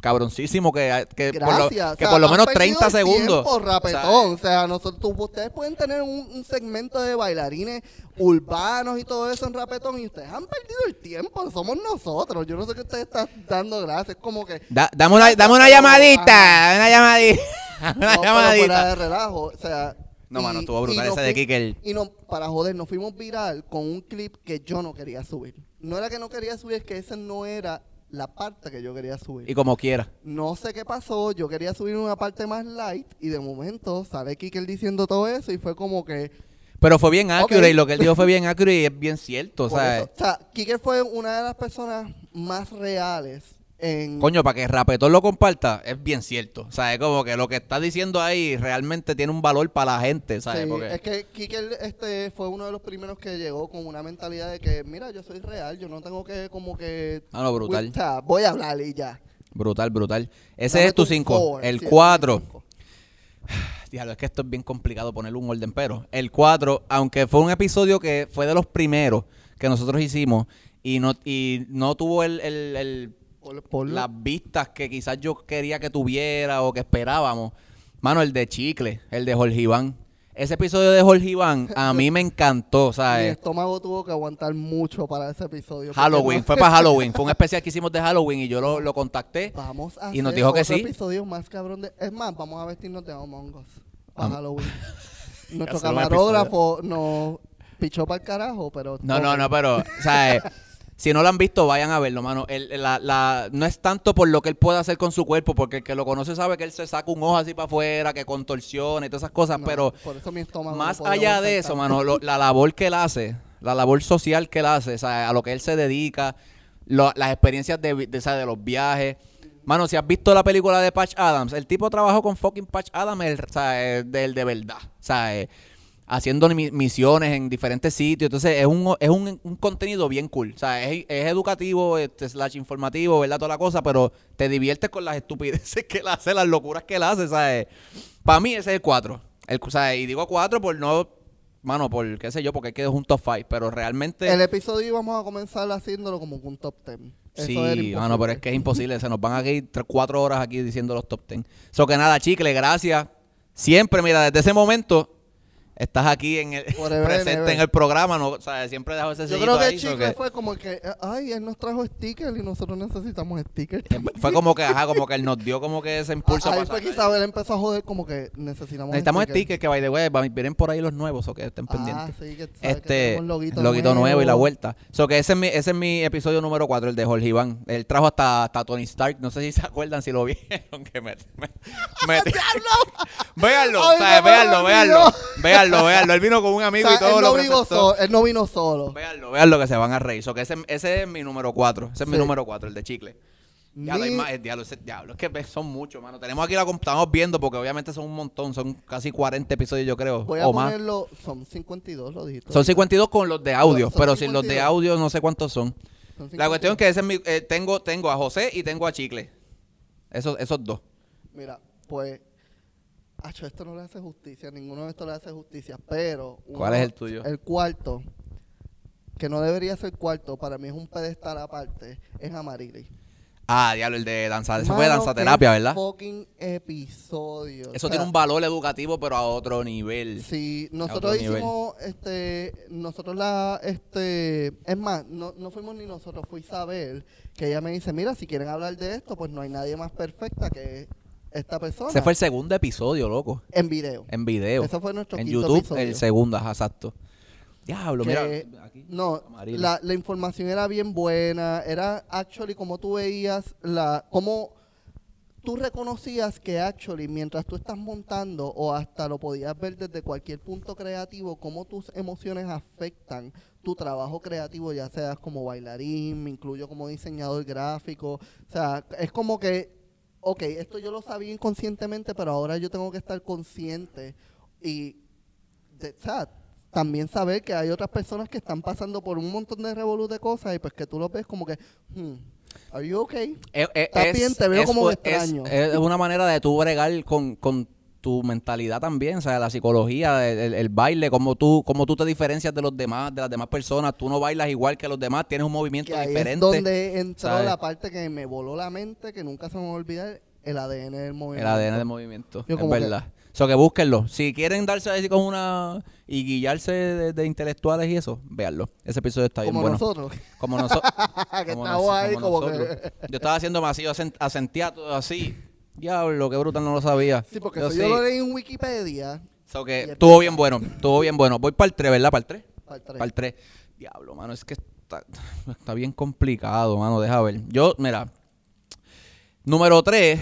cabroncísimo que, que por lo, Gracias. que O sea, por lo menos perdido 30 el segundos. tiempo, O sea, rapetón. O sea, nosotros, ustedes pueden tener un, un segmento de bailarines urbanos y todo eso en rapetón y ustedes han perdido el tiempo. Somos nosotros. Yo no sé qué ustedes están dando gracias. Como que. da- dame una, dame una llamadita, una llamadita. (laughs) Una no, pero fuera llamadita. de relajo. O sea. No, y- mano, estuvo brutal ese de Kikel. Y no, para joder, nos fuimos viral con un clip que yo no quería subir. No era que no quería subir, es que ese no era la parte que yo quería subir. Y como quiera. No sé qué pasó, yo quería subir una parte más light y de momento sale Kikel diciendo todo eso y fue como que... Pero fue bien accurate y lo que él dijo fue bien accurate y es bien cierto. O por sea, eso- o sea, Kikel fue una de las personas más reales en... coño, para que Rapetón lo comparta, es bien cierto. O sea, es como que lo que está diciendo ahí realmente tiene un valor para la gente, ¿sabes? Sí, Porque- es que Kikel este, fue uno de los primeros que llegó con una mentalidad de que, mira, yo soy real, yo no tengo que como que... Ah, no, brutal. O sea, voy a hablar y ya. Brutal, brutal. Ese Dame es tu 5. four, El sí, 4. cinco. (sighs) Diablo, es que esto es bien complicado ponerle un orden, pero el 4, aunque fue un episodio que fue de los primeros que nosotros hicimos y no, y no tuvo el, el- las vistas que quizás yo quería que tuviera o que esperábamos. Mano, el de Chicle, el de Jorge Iván. Ese episodio de Jorge Iván (laughs) a mí me encantó, Mi ¿sabes? estómago tuvo que aguantar mucho para ese episodio. Halloween, no- fue para Halloween, fue un especial que hicimos de Halloween y yo lo, lo contacté. Vamos a Y nos hacer dijo que otro sí. episodio más cabrón de... Es más, vamos a vestirnos de Among Us para Am- Halloween. (laughs) Nuestro camarógrafo nos pichó para el carajo, pero... No, no, no, pero, eh, (laughs) si no lo han visto, vayan a verlo, mano. El- la, la, no es tanto por lo que él puede hacer con su cuerpo, porque el que lo conoce sabe que él se saca un ojo así para afuera, que contorsiona y todas esas cosas, No, pero Por eso mi estómago... más no allá de eso, mano, lo- la labor que él hace, la labor social que él hace, o sea, a lo que él se dedica, lo- las experiencias de, vi- de, o sea, de los viajes. Mano, si has visto la película de Patch Adams, el tipo trabajó con fucking Patch Adams, el, o sea, eh, del de verdad. O sea, eh, haciendo mi- misiones en diferentes sitios. Entonces, es un, es un, un contenido bien cool. O sea, es, es educativo, este, slash informativo, ¿verdad? Toda la cosa, pero te diviertes con las (laughs) estupideces que él hace, las locuras que él hace, ¿sabes? Para mí ese es el 4. El, o sea, y digo 4 por no, mano, por qué sé yo, porque hay que es un top 5, pero realmente... El episodio íbamos a comenzar haciéndolo como un top 10. Eso Sí, mano, pero es que es imposible. Se nos van a ir tres, cuatro horas aquí diciendo los top ten. So que nada, chicle, gracias. Siempre, mira, desde ese momento, estás aquí en el, (laughs) Forever presente ever. en el programa, no, o sea, siempre dejo ese Yo creo que ahí, que- fue como que, eh, ay, él nos trajo stickers y nosotros necesitamos stickers. fue como que, ajá, como que él nos dio como que ese (laughs) impulso Ah, Ahí fue que. Isabel empezó a joder como que necesitamos Necesitamos stickers. stickers que, by the way, vienen por ahí los nuevos, o que estén Ah, pendientes. sí, que, Este, loguito, loguito nuevo y la vuelta. So que ese es mi, ese es mi episodio número 4, el de Jorge Iván. Él trajo hasta, hasta Tony Stark. No sé si (laughs) se acuerdan, si lo vieron. Que me, me- me- véanlo, véanlo, véanlo. Véanlo, véanlo. Él vino con un O amigo sea, y todo él, lo no vino presentó. solo, él no vino solo. Véanlo, véanlo que se van a reír. So que ese, ese es mi número 4. Ese es mi número 4, el de chicle. Diablo, hay Ni- más, eh, diablo, ese- diablo, es que son muchos, mano. Tenemos aquí la estamos viendo porque obviamente son un montón, son casi 40 episodios yo creo, Voy a o más. ponerlo, son 52, lo dijiste. Son 52 con los de audio, Son pero sin los de 52. audio no sé cuántos son. Son La cuestión es 52. que ese es mi, eh, tengo, tengo a José y tengo a Chicle. Esos, esos dos. Mira, pues, Acho, esto no le hace justicia, ninguno de estos le hace justicia, pero... ¿Cuál es el tuyo? El cuarto, que no debería ser cuarto, para mí es un pedestal aparte, es Amarili. Ah, diablo, el de danza, ese fue danzaterapia, qué ¿verdad? fucking episodio. Eso O tiene un valor educativo, pero a otro nivel. Sí, otro nosotros nivel. hicimos, este, nosotros la, este, es más, no, no fuimos ni nosotros, fue Isabel, que ella me dice, mira, si quieren hablar de esto, pues no hay nadie más perfecta que esta persona. Ese fue el segundo episodio, loco. En video. En video. Ese fue nuestro en quinto YouTube, episodio. el segundo, exacto. Diablo, Que- mira. Aquí. No, la, la información era bien buena, era actually como tú veías, la, como tú reconocías que actually mientras tú estás montando o hasta lo podías ver desde cualquier punto creativo, cómo tus emociones afectan tu trabajo creativo, ya seas como bailarín, me incluyo como diseñador gráfico, o sea, es como que, ok, esto yo lo sabía inconscientemente, pero ahora yo tengo que estar consciente y, de, sea, también saber que hay otras personas que están pasando por un montón de revolú de cosas y pues que tú lo ves como que, hmm, are you okay? Eh, eh, Está bien, te veo como extraño. Es, es una manera de tú bregar con, con tu mentalidad también, o sea, la psicología, el, el- el baile, cómo tú, cómo tú te diferencias de los demás, de las demás personas. Tú no bailas igual que los demás, tienes un movimiento Que ahí diferente. es donde entró ¿sabes? la parte que me voló la mente, que nunca se me va a olvidar, el ADN del El movimiento. ADN del movimiento, Yo es como que- verdad. So que búsquenlo. Si quieren darse así con una y guiarse de, de intelectuales y eso, véanlo. Ese episodio está bien Como bueno. nosotros. Como nosotros. (laughs) que como nos- ahí como, nosotros. que... Yo estaba haciendo demasiado acent- acentiado así. Diablo, qué brutal, no lo sabía. Sí, porque Yo eso sí. yo lo leí en Wikipedia. So que estuvo bien bueno, estuvo bien bueno. Voy para el 3, ¿verdad? Para el 3. para el tres. Para el 3. Diablo, mano, es que está, está bien complicado, mano. Deja ver. Yo, mira. Número 3.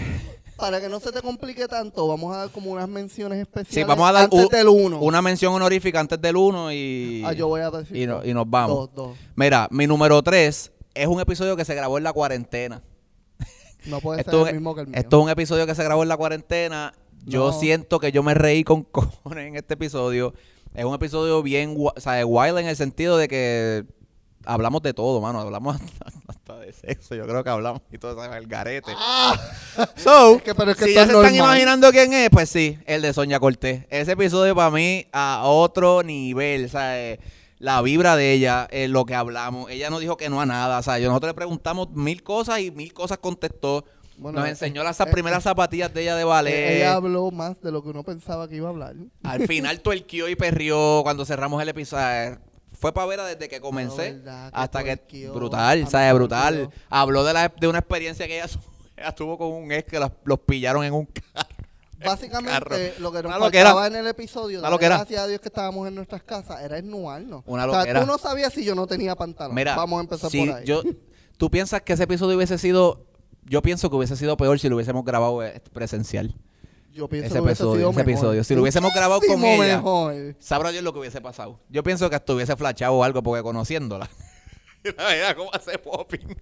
Para que no se te complique tanto, vamos a dar como unas menciones especiales Sí, vamos a dar antes del uno. una mención honorífica antes del 1 y, Ah, yo voy a decir y, no- y nos vamos. Dos, dos. Mira, mi número 3 es un episodio que se grabó en la cuarentena. No puede Esto, ser el mismo que el mío. esto es un episodio que se grabó en la cuarentena. Yo No. siento que yo me reí con (laughs) cojones en este episodio. Es un episodio bien, o sea, wild en el sentido de que hablamos de todo, mano. Hablamos hasta, (laughs) hasta de sexo. Yo creo que hablamos y todo, ¿sabes? El garete. (laughs) So, Es que- pero es que si ya se están imaginando quién es, pues sí, el de Sonia Cortés. Ese episodio para mí a otro nivel, o sea, eh, la vibra de ella, eh, lo que hablamos. Ella no dijo que no a nada, o sea, yo- nosotros le preguntamos mil cosas y mil cosas contestó. Bueno, Nos eh, enseñó las eh, primeras zapatillas de ella de ballet. Ella habló más de lo que uno pensaba que iba a hablar. Al final tuerquió y perrió cuando cerramos el episodio. Fue para ver desde que comencé verdad, que hasta que brutal, ¿sabes? Brutal. Habló de, la, de una experiencia que ella, ella (laughs) tuvo con un ex que las- los pillaron en un carro. (laughs) Básicamente, lo que nos faltaba en el episodio, Una loquera. gracias a Dios que estábamos en nuestras casas, era esnuarnos. Una o sea, tú no sabías si yo no tenía pantalón. Mira, Vamos a empezar si por ahí. Yo, ¿Tú piensas que ese episodio hubiese sido... Yo pienso que hubiese sido peor si lo hubiésemos grabado eh, presencial. Yo pienso ese que episodio, sido ese mejor. episodio. Si lo hubiésemos grabado con Muchísimo ella. mejor. Sabrá Dios lo que hubiese pasado. Yo pienso que hasta hubiese flachado o algo porque conociéndola. (laughs) Mira cómo hace popping.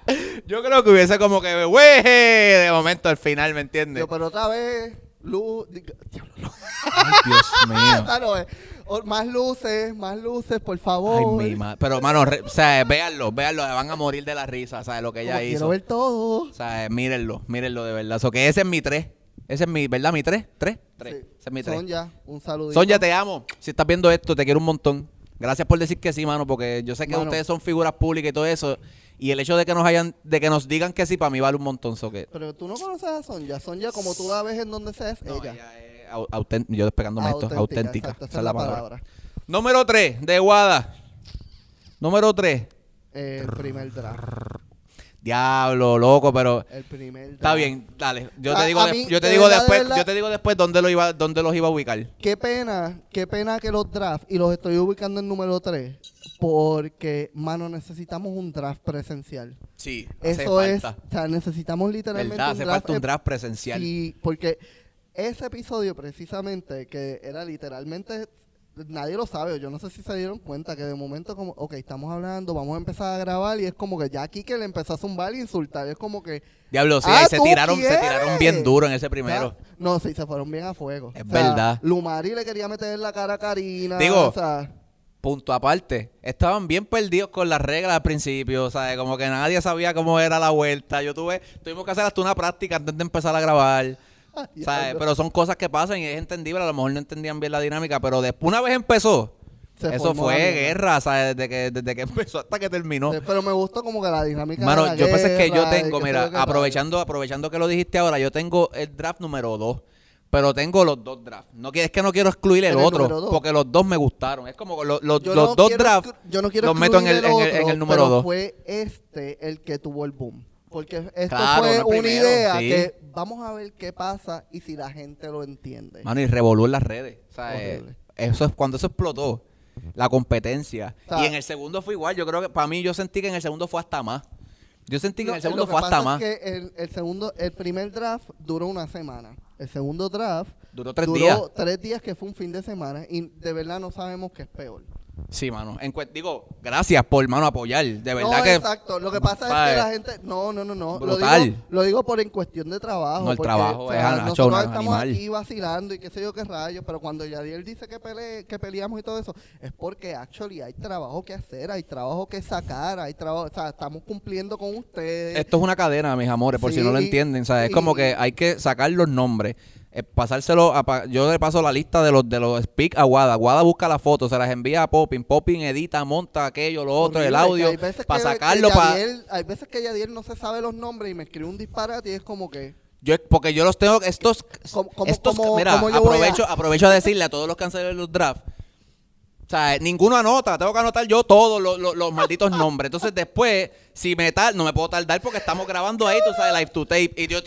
(laughs) Yo creo que hubiese como que, güey, de momento al final, ¿me entiendes? Yo, pero otra vez, luz. Ay, Dios (laughs) mío. Eh. O- más luces, más luces, por Ay, favor. mi madre. Pero, mano, re- o sea, véanlo, véanlo, van a morir de la risa, ¿sabes? Lo que ella Como quiero hizo. ver todo. O sea, mírenlo, mírenlo de verdad. O que ese es mi 3. Ese es mi, ¿verdad? Mi 3. 3. 3. Sí. Ese es mi 3. Sonja, un saludito. Sonja, te amo. Si estás viendo esto, te quiero un montón. Gracias por decir que sí, mano, porque yo sé que Mano. ustedes son figuras públicas y todo eso. Y el hecho de que nos hayan, de que nos digan que sí, para mí vale un montón. So que, Pero tú no conoces a Sonja. Sonja, como tú la ves en donde sea, es No, ella. ella es- yo despegándome esto, auténtica. exacto, esa es la palabra. Número 3, de Guada. Número 3. Eh, primer draft. Diablo, loco, pero El primer draft. está bien, dale. Yo A- te digo, a des- mí, yo te de digo verdad, después, yo te digo después dónde lo iba, dónde los iba a ubicar. Qué pena, qué pena que los drafts, y los estoy ubicando en número 3, porque, mano, necesitamos un draft presencial. Sí, Eso es, o sea, necesitamos literalmente ¿Verdad? un Hace draft. falta un draft presencial. Sí, porque ese episodio precisamente, que era literalmente, nadie lo sabe, yo no sé si se dieron cuenta que de momento como, ok, estamos hablando, vamos a empezar a grabar y es como que ya aquí que le empezó a zumbar y insultar, es como que... Diablo, sí, Ah, ahí se ¿tú tiraron, se tiraron bien duro en ese primero. no, sí, se fueron bien a fuego. Es O sea, verdad. Lumari le quería meter en la cara a Karina. Digo, o sea, Punto aparte, estaban bien perdidos con las reglas al principio, ¿sabes? Como que nadie sabía cómo era la vuelta. Yo tuve, tuvimos que hacer hasta una práctica antes de empezar a grabar. (laughs) Pero son cosas que pasan y es entendible. A lo mejor no entendían bien la dinámica, pero después, una vez empezó, Se eso fue guerra, ¿sabes? Desde que, desde que (laughs) empezó hasta que terminó. Sí, pero me gustó como que la dinámica Mano, de la yo pensé que yo tengo, mira, aprovechando, aprovechando que lo dijiste ahora, yo tengo el draft número 2. Pero tengo los dos drafts. No, es que no quiero excluir el ¿En el otro, dos? porque los dos me gustaron. Es como los, los, Yo los no dos drafts yo no quiero los meto en el, en el, en otro, el número pero 2. fue este el que tuvo el boom. Porque esto Claro, fue no una primero, idea sí. que vamos a ver qué pasa y si la gente lo entiende. Mano, y revolú en las redes. O sea, eh, eso es cuando eso explotó, la competencia. O sea, y en el segundo fue igual. Yo creo que para mí yo sentí que en el segundo fue hasta más. Yo sentí que No, en el segundo lo que fue hasta pasa más. Es que el, el segundo, el primer draft duró una semana. El segundo draft Duró tres duró días. tres días que fue un fin de semana y de verdad no sabemos qué es peor. Sí, mano. En digo, gracias por, mano, apoyar. De verdad no, que exacto. Lo que pasa es que la gente. No, no, no, no. Lo Brutal. digo, lo digo por en cuestión de trabajo. No, el porque, trabajo es nosotros un estamos animal. aquí vacilando y qué sé yo qué rayos. Pero cuando Yadiel dice que, pele, que peleamos y todo eso, es porque actually hay trabajo que hacer, hay trabajo que sacar, hay trabajo. O sea, estamos cumpliendo con ustedes. esto es una cadena, mis amores, por si no lo entienden. ¿sabes? Es como que hay que sacar los nombres. Eh, pasárselo a yo le paso la lista de los de los speak a Guada. Guada busca la foto, se las envía a Popping. Popping edita, monta aquello, lo otro, el Horrible, audio, para sacarlo para Hay veces que Yadiel no se sabe los nombres y me escribe un disparate y es como que. Yo, porque yo los tengo, estos, ¿Cómo- cómo- estos cómo- mira, voy a- aprovecho, aprovecho a decirle a todos los canceles los drafts. O sea, ninguno anota, tengo que anotar yo todos los, los- los malditos nombres. Entonces después, si me tal, no me puedo tardar porque estamos grabando ahí, tú sabes, live to tape. Y yo,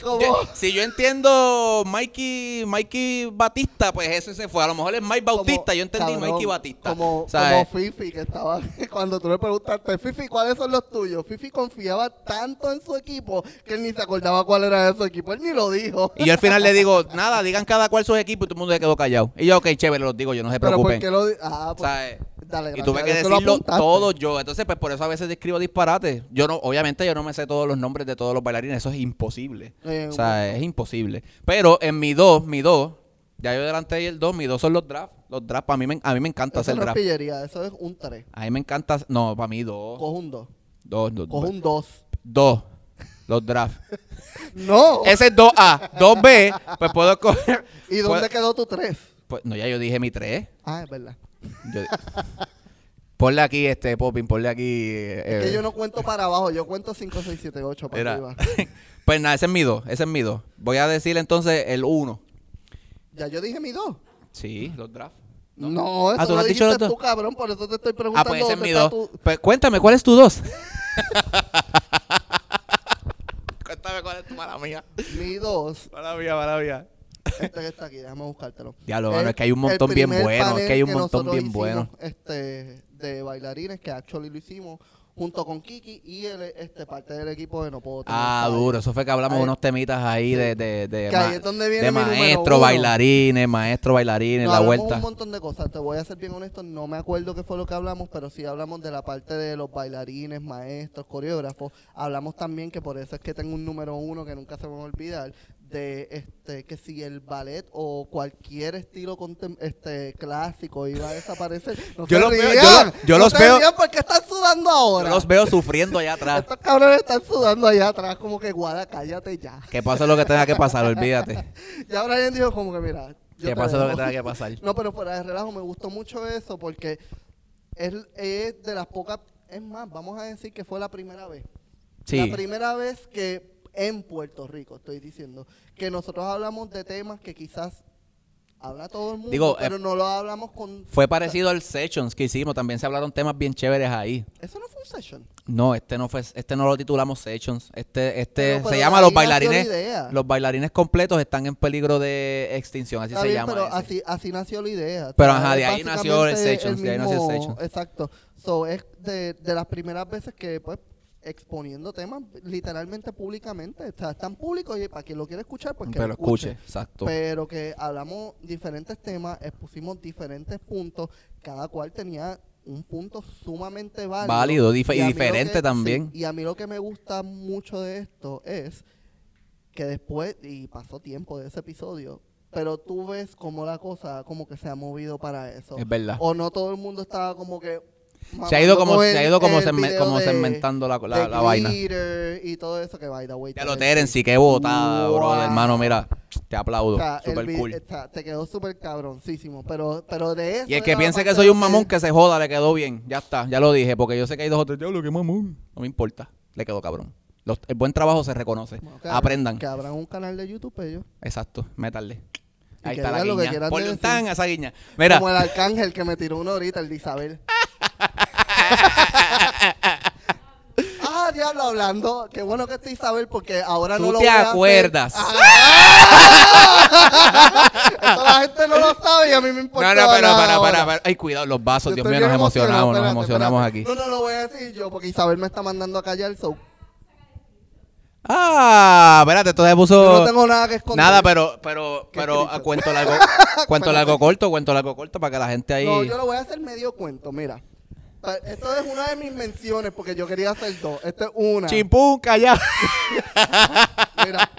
si yo entiendo Mikey, Mikey Batista, pues ese se fue. A lo mejor es Mike Bautista, yo entendí cabrón, Mikey Batista. Como, ¿sabes? como Fifi, que estaba, (laughs) cuando tú le preguntaste, Fifi, ¿cuáles son los tuyos? Fifi confiaba tanto en su equipo que él ni se acordaba cuál era de su equipo. Él ni lo dijo. Y yo al final le digo, (laughs) nada, digan cada cual sus equipos y todo el mundo se quedó callado. Y yo, ok, chévere, los digo, yo no se Pero preocupen. ¿por qué lo di- Ah, pues, ¿sabes? Dale, Y tuve que decirlo todo yo. Entonces, pues por eso a veces escribo disparates. Yo no, obviamente yo no me sé todos los nombres de todos los bailarines. Eso es imposible. Eh, o sea, es imposible. Pero en mi dos, mi dos, ya yo adelanté el dos, mi dos son los drafts. Los drafts, a mí me, a mí me encanta Eso hacer draft. eso es un 3. A mí me encanta, no, para mí dos. Coge un 2. Dos, dos, dos. un 2. Dos. Los drafts. (laughs) No. Ese es 2A. 2B, pues puedo coger. ¿Y dónde quedó tu 3? Pues, no, ya yo dije mi tres. Ah, es verdad. Yo- ponle aquí, este, Popping, ponle aquí. eh, Es que yo no cuento para abajo, yo cuento 5, 6, 7, 8 para Mira. arriba. (laughs) pues nada, ese es mi 2, ese es mi 2. Voy a decir entonces el 1. Ya yo dije mi 2. Sí, los drafts. No, eso Ah, ¿tú lo no has dicho dijiste los tú, cabrón, por eso te estoy Ah, preguntando pues ese es mi está 2. tu... Pues cuéntame, ¿cuál es tu 2? (laughs) cuéntame cuál es tu mala mía. Mi 2 Mala mía, mala mía. Este que está aquí, déjame buscártelo. Diablo, mano, es que hay un montón bien bueno, es que hay un montón bien hicimos, bueno. Este, de bailarines, que actually lo hicimos junto con Kiki y el, este, parte del equipo de No Puedo Tener Ah, duro. Eso fue que hablamos Ahí- unos temitas ahí de, de, de, Que ahí es donde viene de maestro, bailarines, maestro, bailarines, No, la vuelta. un montón de cosas, te voy a ser bien honesto, no me acuerdo qué fue lo que hablamos, pero sí hablamos de la parte de los bailarines, maestros, coreógrafos. Hablamos también que por eso es que tengo un número uno que nunca se me va a olvidar, de este que si el ballet o cualquier estilo este clásico iba a desaparecer. No Yo los veo- yo los- yo no los se veo- porque están sudando Yo ahora. los veo sufriendo allá atrás. Estos cabrones están sudando allá atrás como que guada, cállate ya. Que pase lo que tenga que pasar, olvídate. (laughs) Y ahora alguien dijo como que mira, yo Que pase lo que tenga que pasar. No, pero fuera de relajo, me gustó mucho eso porque es, es de las pocas, es más, vamos a decir que fue la primera vez. Sí. La primera vez que en Puerto Rico, estoy diciendo, que nosotros hablamos de temas que quizás habla todo el mundo, Digo, pero eh, no lo hablamos con... Fue parecido al Sessions que hicimos, también se hablaron temas bien chéveres ahí. Eso no fue un session. No, este no fue, este no lo titulamos Sessions. Este, este Pero- se llama Los bailarines. Los bailarines completos están en peligro de extinción, así Está se bien, llama. pero ese. así, así nació la idea. Pero, O sea, ajá, de ahí nació el Sessions, de ahí nació el Sessions. Exacto. So, es de, de las primeras veces que, pues, exponiendo temas literalmente públicamente. O sea, están públicos y para quien lo quiera escuchar, pues que pero lo escuche, escuche. exacto. Pero que hablamos diferentes temas, expusimos diferentes puntos, cada cual tenía un punto sumamente válido. Válido dif- y diferente que- también. sí, y a mí lo que me gusta mucho de esto es que después, y pasó tiempo de ese episodio, pero tú ves como la cosa como que se ha movido para eso. es verdad. O no todo el mundo estaba como que... Se ha ido como, se ha ido como, segme- como de- segmentando la, la, la vaina. Y todo eso que by the way. Ya lo Terence, qué botada, bro, Wow. hermano, mira, te aplaudo, o sea, super cool. te quedó súper cabroncísimo, pero, pero de eso... Y el que piense que soy un mamón, que se joda, le quedó bien. Ya está, ya lo dije, porque yo sé que hay dos o tres, diablo, qué mamón. No me importa, le quedó cabrón. Los- el buen trabajo se reconoce. Bueno, que- Aprendan. Que abran un canal de YouTube ellos. Exacto, métanle. Ahí que está la lo que guiña. Ponle un tan a esa guiña. Mira, Como el arcángel que me tiró uno ahorita, el de Isabel. Ah, diablo, hablando. Qué bueno que está Isabel porque ahora no tú lo te voy a hacer. acuerdas. Ah. (laughs) Esto la gente no lo sabe y a mí me importa. No, no, pero para, para, para. Ay, cuidado, los vasos, Dios mío, nos emocionamos, nos emocionamos aquí. No, no lo voy a decir yo porque Isabel me está mandando a callar. So, Ah, espérate, esto se puso. yo no tengo nada que esconder. Nada, pero, pero, Qué pero, triste. a cuento largo, (laughs) cuento largo corto, cuento largo corto para que la gente ahí. No, yo lo voy a hacer medio cuento, mira. Pa- Esto es una de mis menciones porque yo quería hacer dos. Esta es una. Chimpún, callado. Mira.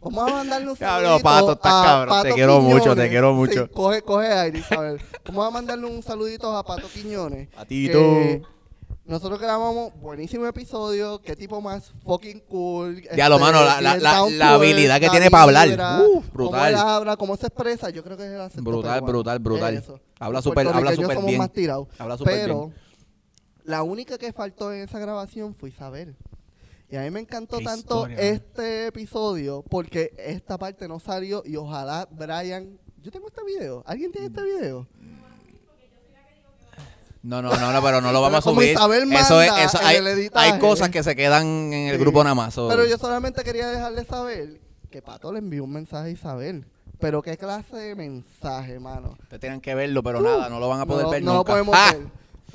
Vamos a mandarle un saludito Pato, estás a cabrón. Te quiero mucho, te quiero mucho. Sí, coge, coge aire, Isabel. Vamos a mandarle un saludito a Pato Quiñones. Patito. que Nosotros grabamos buenísimo episodio. Qué tipo más fucking cool. Ya lo, mano, la- habilidad que tiene para hablar. Uh, brutal. Cómo él habla, cómo se expresa. Yo creo que es el acento Brutal, peruano. brutal, brutal. Eso. Habla súper- habla somos bien. más tirados. Habla súper Pero bien. la única que faltó en esa grabación fue Isabel. Y a mí me encantó Qué tanto historia, este episodio porque esta parte no salió y ojalá Brian... Yo tengo este video. ¿Alguien tiene este video? No, no, no, no, pero no lo vamos a Pero subir. Isabel Eso es, manda eso, hay, hay cosas que se quedan en el Sí. grupo nada más. so- Pero yo solamente quería dejarle saber que Pato le envió un mensaje a Isabel. Pero qué clase de mensaje, mano. Ustedes tienen que verlo, pero nada, no lo van a poder no, ver no lo nunca. podemos Ah, ver.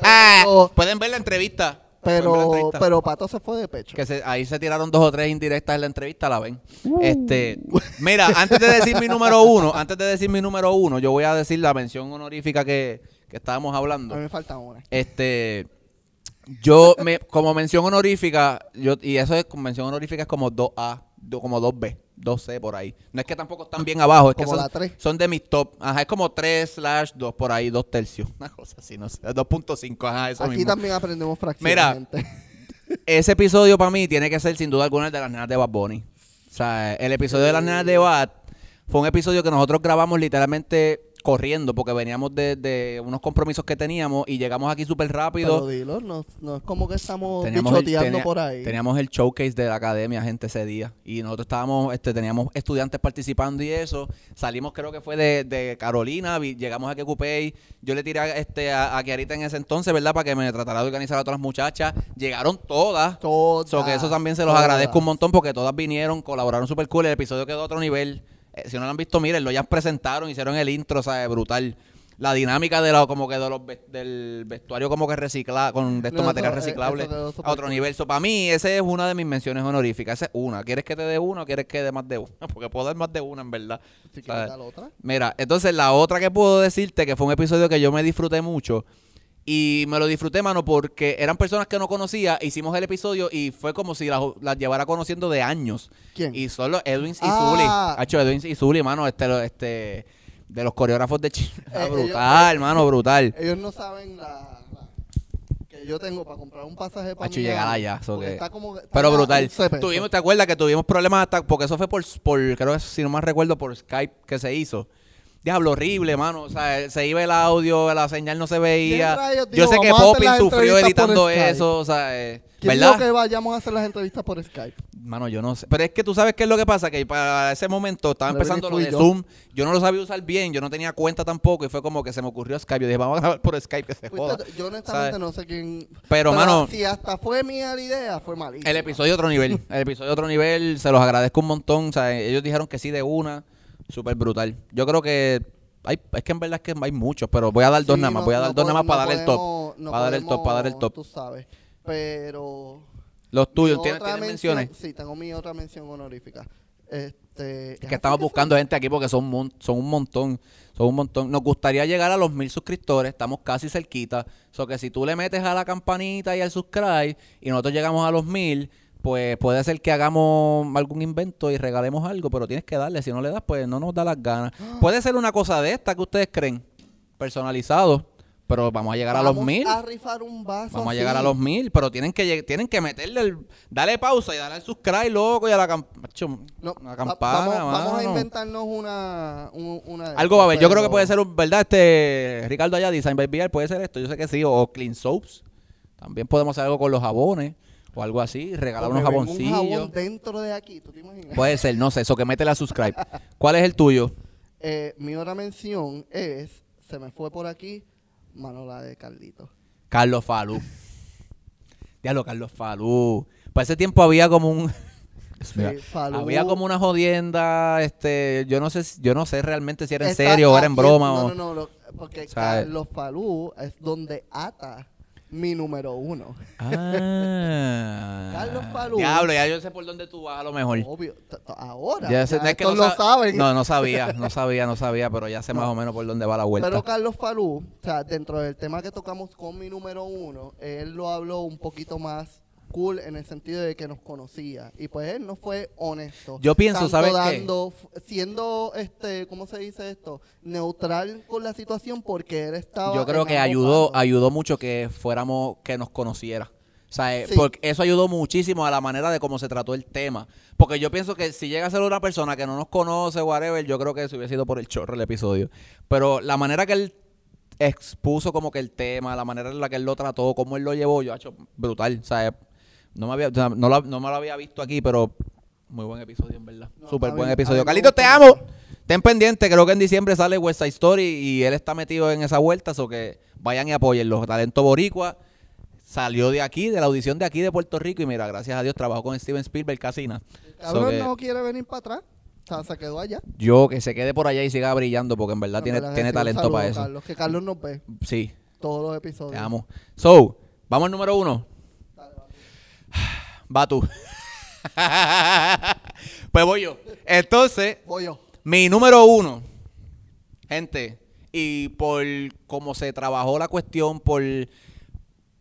ah, Pero, pueden ver la entrevista. La pero, entrevista. pero Pato se fue de pecho. que se- ahí se tiraron dos o tres indirectas en la entrevista, la ven. Uh. Este, mira, antes de decir mi número uno, antes de decir mi número uno, yo voy a decir la mención honorífica que, que estábamos A hablando. mí me falta una. Este, yo me, como mención honorífica, yo, y eso es como mención honorífica es como 2A, do- como 2B, 2C por ahí. No es que tampoco están bien abajo, es que Como son, la tres. son de mis top. Ajá, es como 3 slash 2 por ahí, 2 tercios. (laughs) Una cosa así, no sé. 2.5, ajá, eso Aquí mismo. también aprendemos fracciones. Mira. (laughs) Ese episodio para mí tiene que ser sin duda alguna el de las nenas de Bad Bunny. O sea, el episodio de las nenas de Bad fue un episodio que nosotros grabamos literalmente corriendo porque veníamos de, de unos compromisos que teníamos y llegamos aquí súper rápido. Pero dilo, no, no es como que estamos Teníamos el, por ahí. teníamos el showcase de la academia, gente, ese día. Y nosotros estábamos, este, teníamos estudiantes participando y eso. Salimos, creo que fue de, de Carolina, vi- llegamos a Quecupey. Yo le tiré a, este, a, a Kiarita en ese entonces, ¿verdad? Para que me tratara de organizar a todas las muchachas. Llegaron todas. Todas, So que eso también se los todas. agradezco un montón porque todas vinieron, colaboraron súper cool. El episodio quedó a otro nivel. Eh, si no lo han visto, mírenlo. Ya presentaron, hicieron el intro, ¿sabes? Brutal. La dinámica de la, como que de los ve- del vestuario como que recicla, con de estos No, materiales eh, reciclables eso a otro nivel. Para mí, esa es una de mis menciones honoríficas. Esa es una. ¿Quieres que te dé una o quieres que dé más de una? (laughs) Porque puedo dar más de una, en verdad. Si dar otra. Mira, entonces la otra que puedo decirte que fue un episodio que yo me disfruté mucho y me lo disfruté, mano, porque eran personas que no conocía, hicimos el episodio y fue como si las llevara conociendo de años. ¿Quién? Y solo Edwin y Ah. Zully. Hacho, Edwin y Zully, mano, este, este, de los coreógrafos de China. Eh, brutal, mano, brutal. Ellos no saben la, la- que yo tengo para comprar un pasaje para Hacho, llegar allá, so porque que- está como está Pero brutal. 11 pesos. Tuvimos, ¿te acuerdas que tuvimos problemas hasta, porque eso fue por, por, creo que si no más recuerdo, por Skype que se hizo. Diablo, horrible, mano. O sea, se iba el audio, la señal no se veía. ¿Quién rayos Yo sé que "Vamos a hacer Poppy las sufrió editando Skype"? eso, o sea, eh, ¿Quién dijo ¿verdad? que vayamos a hacer las entrevistas por Skype? Mano, yo no sé. Pero es que tú sabes qué es lo que pasa, que para ese momento estaba empezando lo de yo. Zoom. Yo no lo sabía usar bien, yo no tenía cuenta tampoco y fue como que se me ocurrió Skype. Yo dije, vamos a grabar por Skype que se joda. yo honestamente ¿sabes? no sé quién. Pero, mano, Si hasta fue mía la idea, fue malísima. el episodio otro nivel. El episodio otro nivel, se los agradezco un montón. O sea, ellos dijeron que sí de una, súper brutal. Yo creo que hay, es que en verdad es que hay muchos, pero voy a dar dos nada más. no- Voy a dar no dos nada más podemos- para darle el top. podemos- para dar el top, para dar el podemos, top. Tú sabes. Pero. Los tuyos, ¿tienes, tienes mención- menciones? Sí, tengo mi otra mención honorífica. Este, Es que estamos buscando gente aquí porque son, mon- son un montón. Son un montón. Nos gustaría llegar a los mil suscriptores. Estamos casi cerquita. So que si tú le metes a la campanita y al subscribe y nosotros llegamos a los mil, pues puede ser que hagamos algún invento y regalemos algo, pero tienes que darle. Si no le das, pues no nos da las ganas. Puede ser una cosa de esta que ustedes creen, personalizado, pero vamos a llegar a los Vamos mil. a rifar un vaso. Vamos a llegar a los mil, pero tienen que tienen que meterle el, dale pausa y darle al subscribe, loco, y a la, cam- macho, No, la va- campana, vamos, vamos a inventarnos una, un- una Algo va a haber. Yo creo que puede ser, un, ¿verdad? Este Ricardo allá, Design by VR, puede ser esto. Yo sé que sí. O Clean Soaps. También podemos hacer algo con los jabones o algo así. Regalar unos ven Un jaboncillos. jabón dentro de aquí, ¿tú te imaginas? Puede ser, no sé. Eso que métele a subscribe. ¿Cuál es el tuyo? Eh, mi otra mención es, se me fue por aquí, Manola de Carlito. Carlos Falú. (laughs) Diablo, Carlos Falú. Para ese tiempo había como un. (laughs) Sí, había como una jodienda, este, yo no sé, yo no sé realmente si era en Está serio o era en broma No, o. no, no, lo- porque. Carlos Falú es donde ata mi número uno. Ah. (laughs) Carlos Falú. Diablo, ya yo sé por dónde tú vas a lo mejor. Obvio, t- t- ahora. Ya sé, no es que no lo sab- saben. No, no sabía, no (laughs) sabía, no sabía, pero ya sé más o menos por dónde va la vuelta. Pero Carlos Falú, o sea, dentro del tema que tocamos con mi número uno, él lo habló un poquito más cool en el sentido de que nos conocía. Y pues él no fue honesto. Yo pienso, Tanto ¿sabes qué? dando, f- Siendo, este, ¿cómo se dice esto? Neutral con la situación porque él estaba... Yo creo que ayudó, ayudó mucho que fuéramos, que nos conociera. O sea, eh, Sí. porque eso ayudó muchísimo a la manera de cómo se trató el tema. Porque yo pienso que si llega a ser una persona que no nos conoce, whatever, yo creo que se hubiera sido por el chorro el episodio. Pero la manera que él expuso como que el tema, la manera en la que él lo trató, cómo él lo llevó, yo, hecho brutal. O sea, no me, había, o sea, no, lo, no me lo había visto aquí, pero muy buen episodio, en verdad. No, Súper buen episodio. Carlitos, te amo. Ten pendiente, creo que en diciembre sale West Side Story y él está metido en esa vuelta, so que vayan y apoyenlo. Talento Boricua salió de aquí, de la audición de aquí de Puerto Rico y mira, gracias a Dios trabajó con Steven Spielberg Casina. Cabrón So que no quiere venir para atrás. O sea, se quedó allá. yo que se quede por allá y siga brillando porque en verdad En tiene, verdad tiene talento saludo, para eso. Carlos, que Carlos nos ve Sí, todos los episodios. te amo. So, vamos al número uno. Va tú. (laughs) pues voy yo. Entonces, Voy yo. Mi número uno, gente, y por cómo se trabajó la cuestión, por,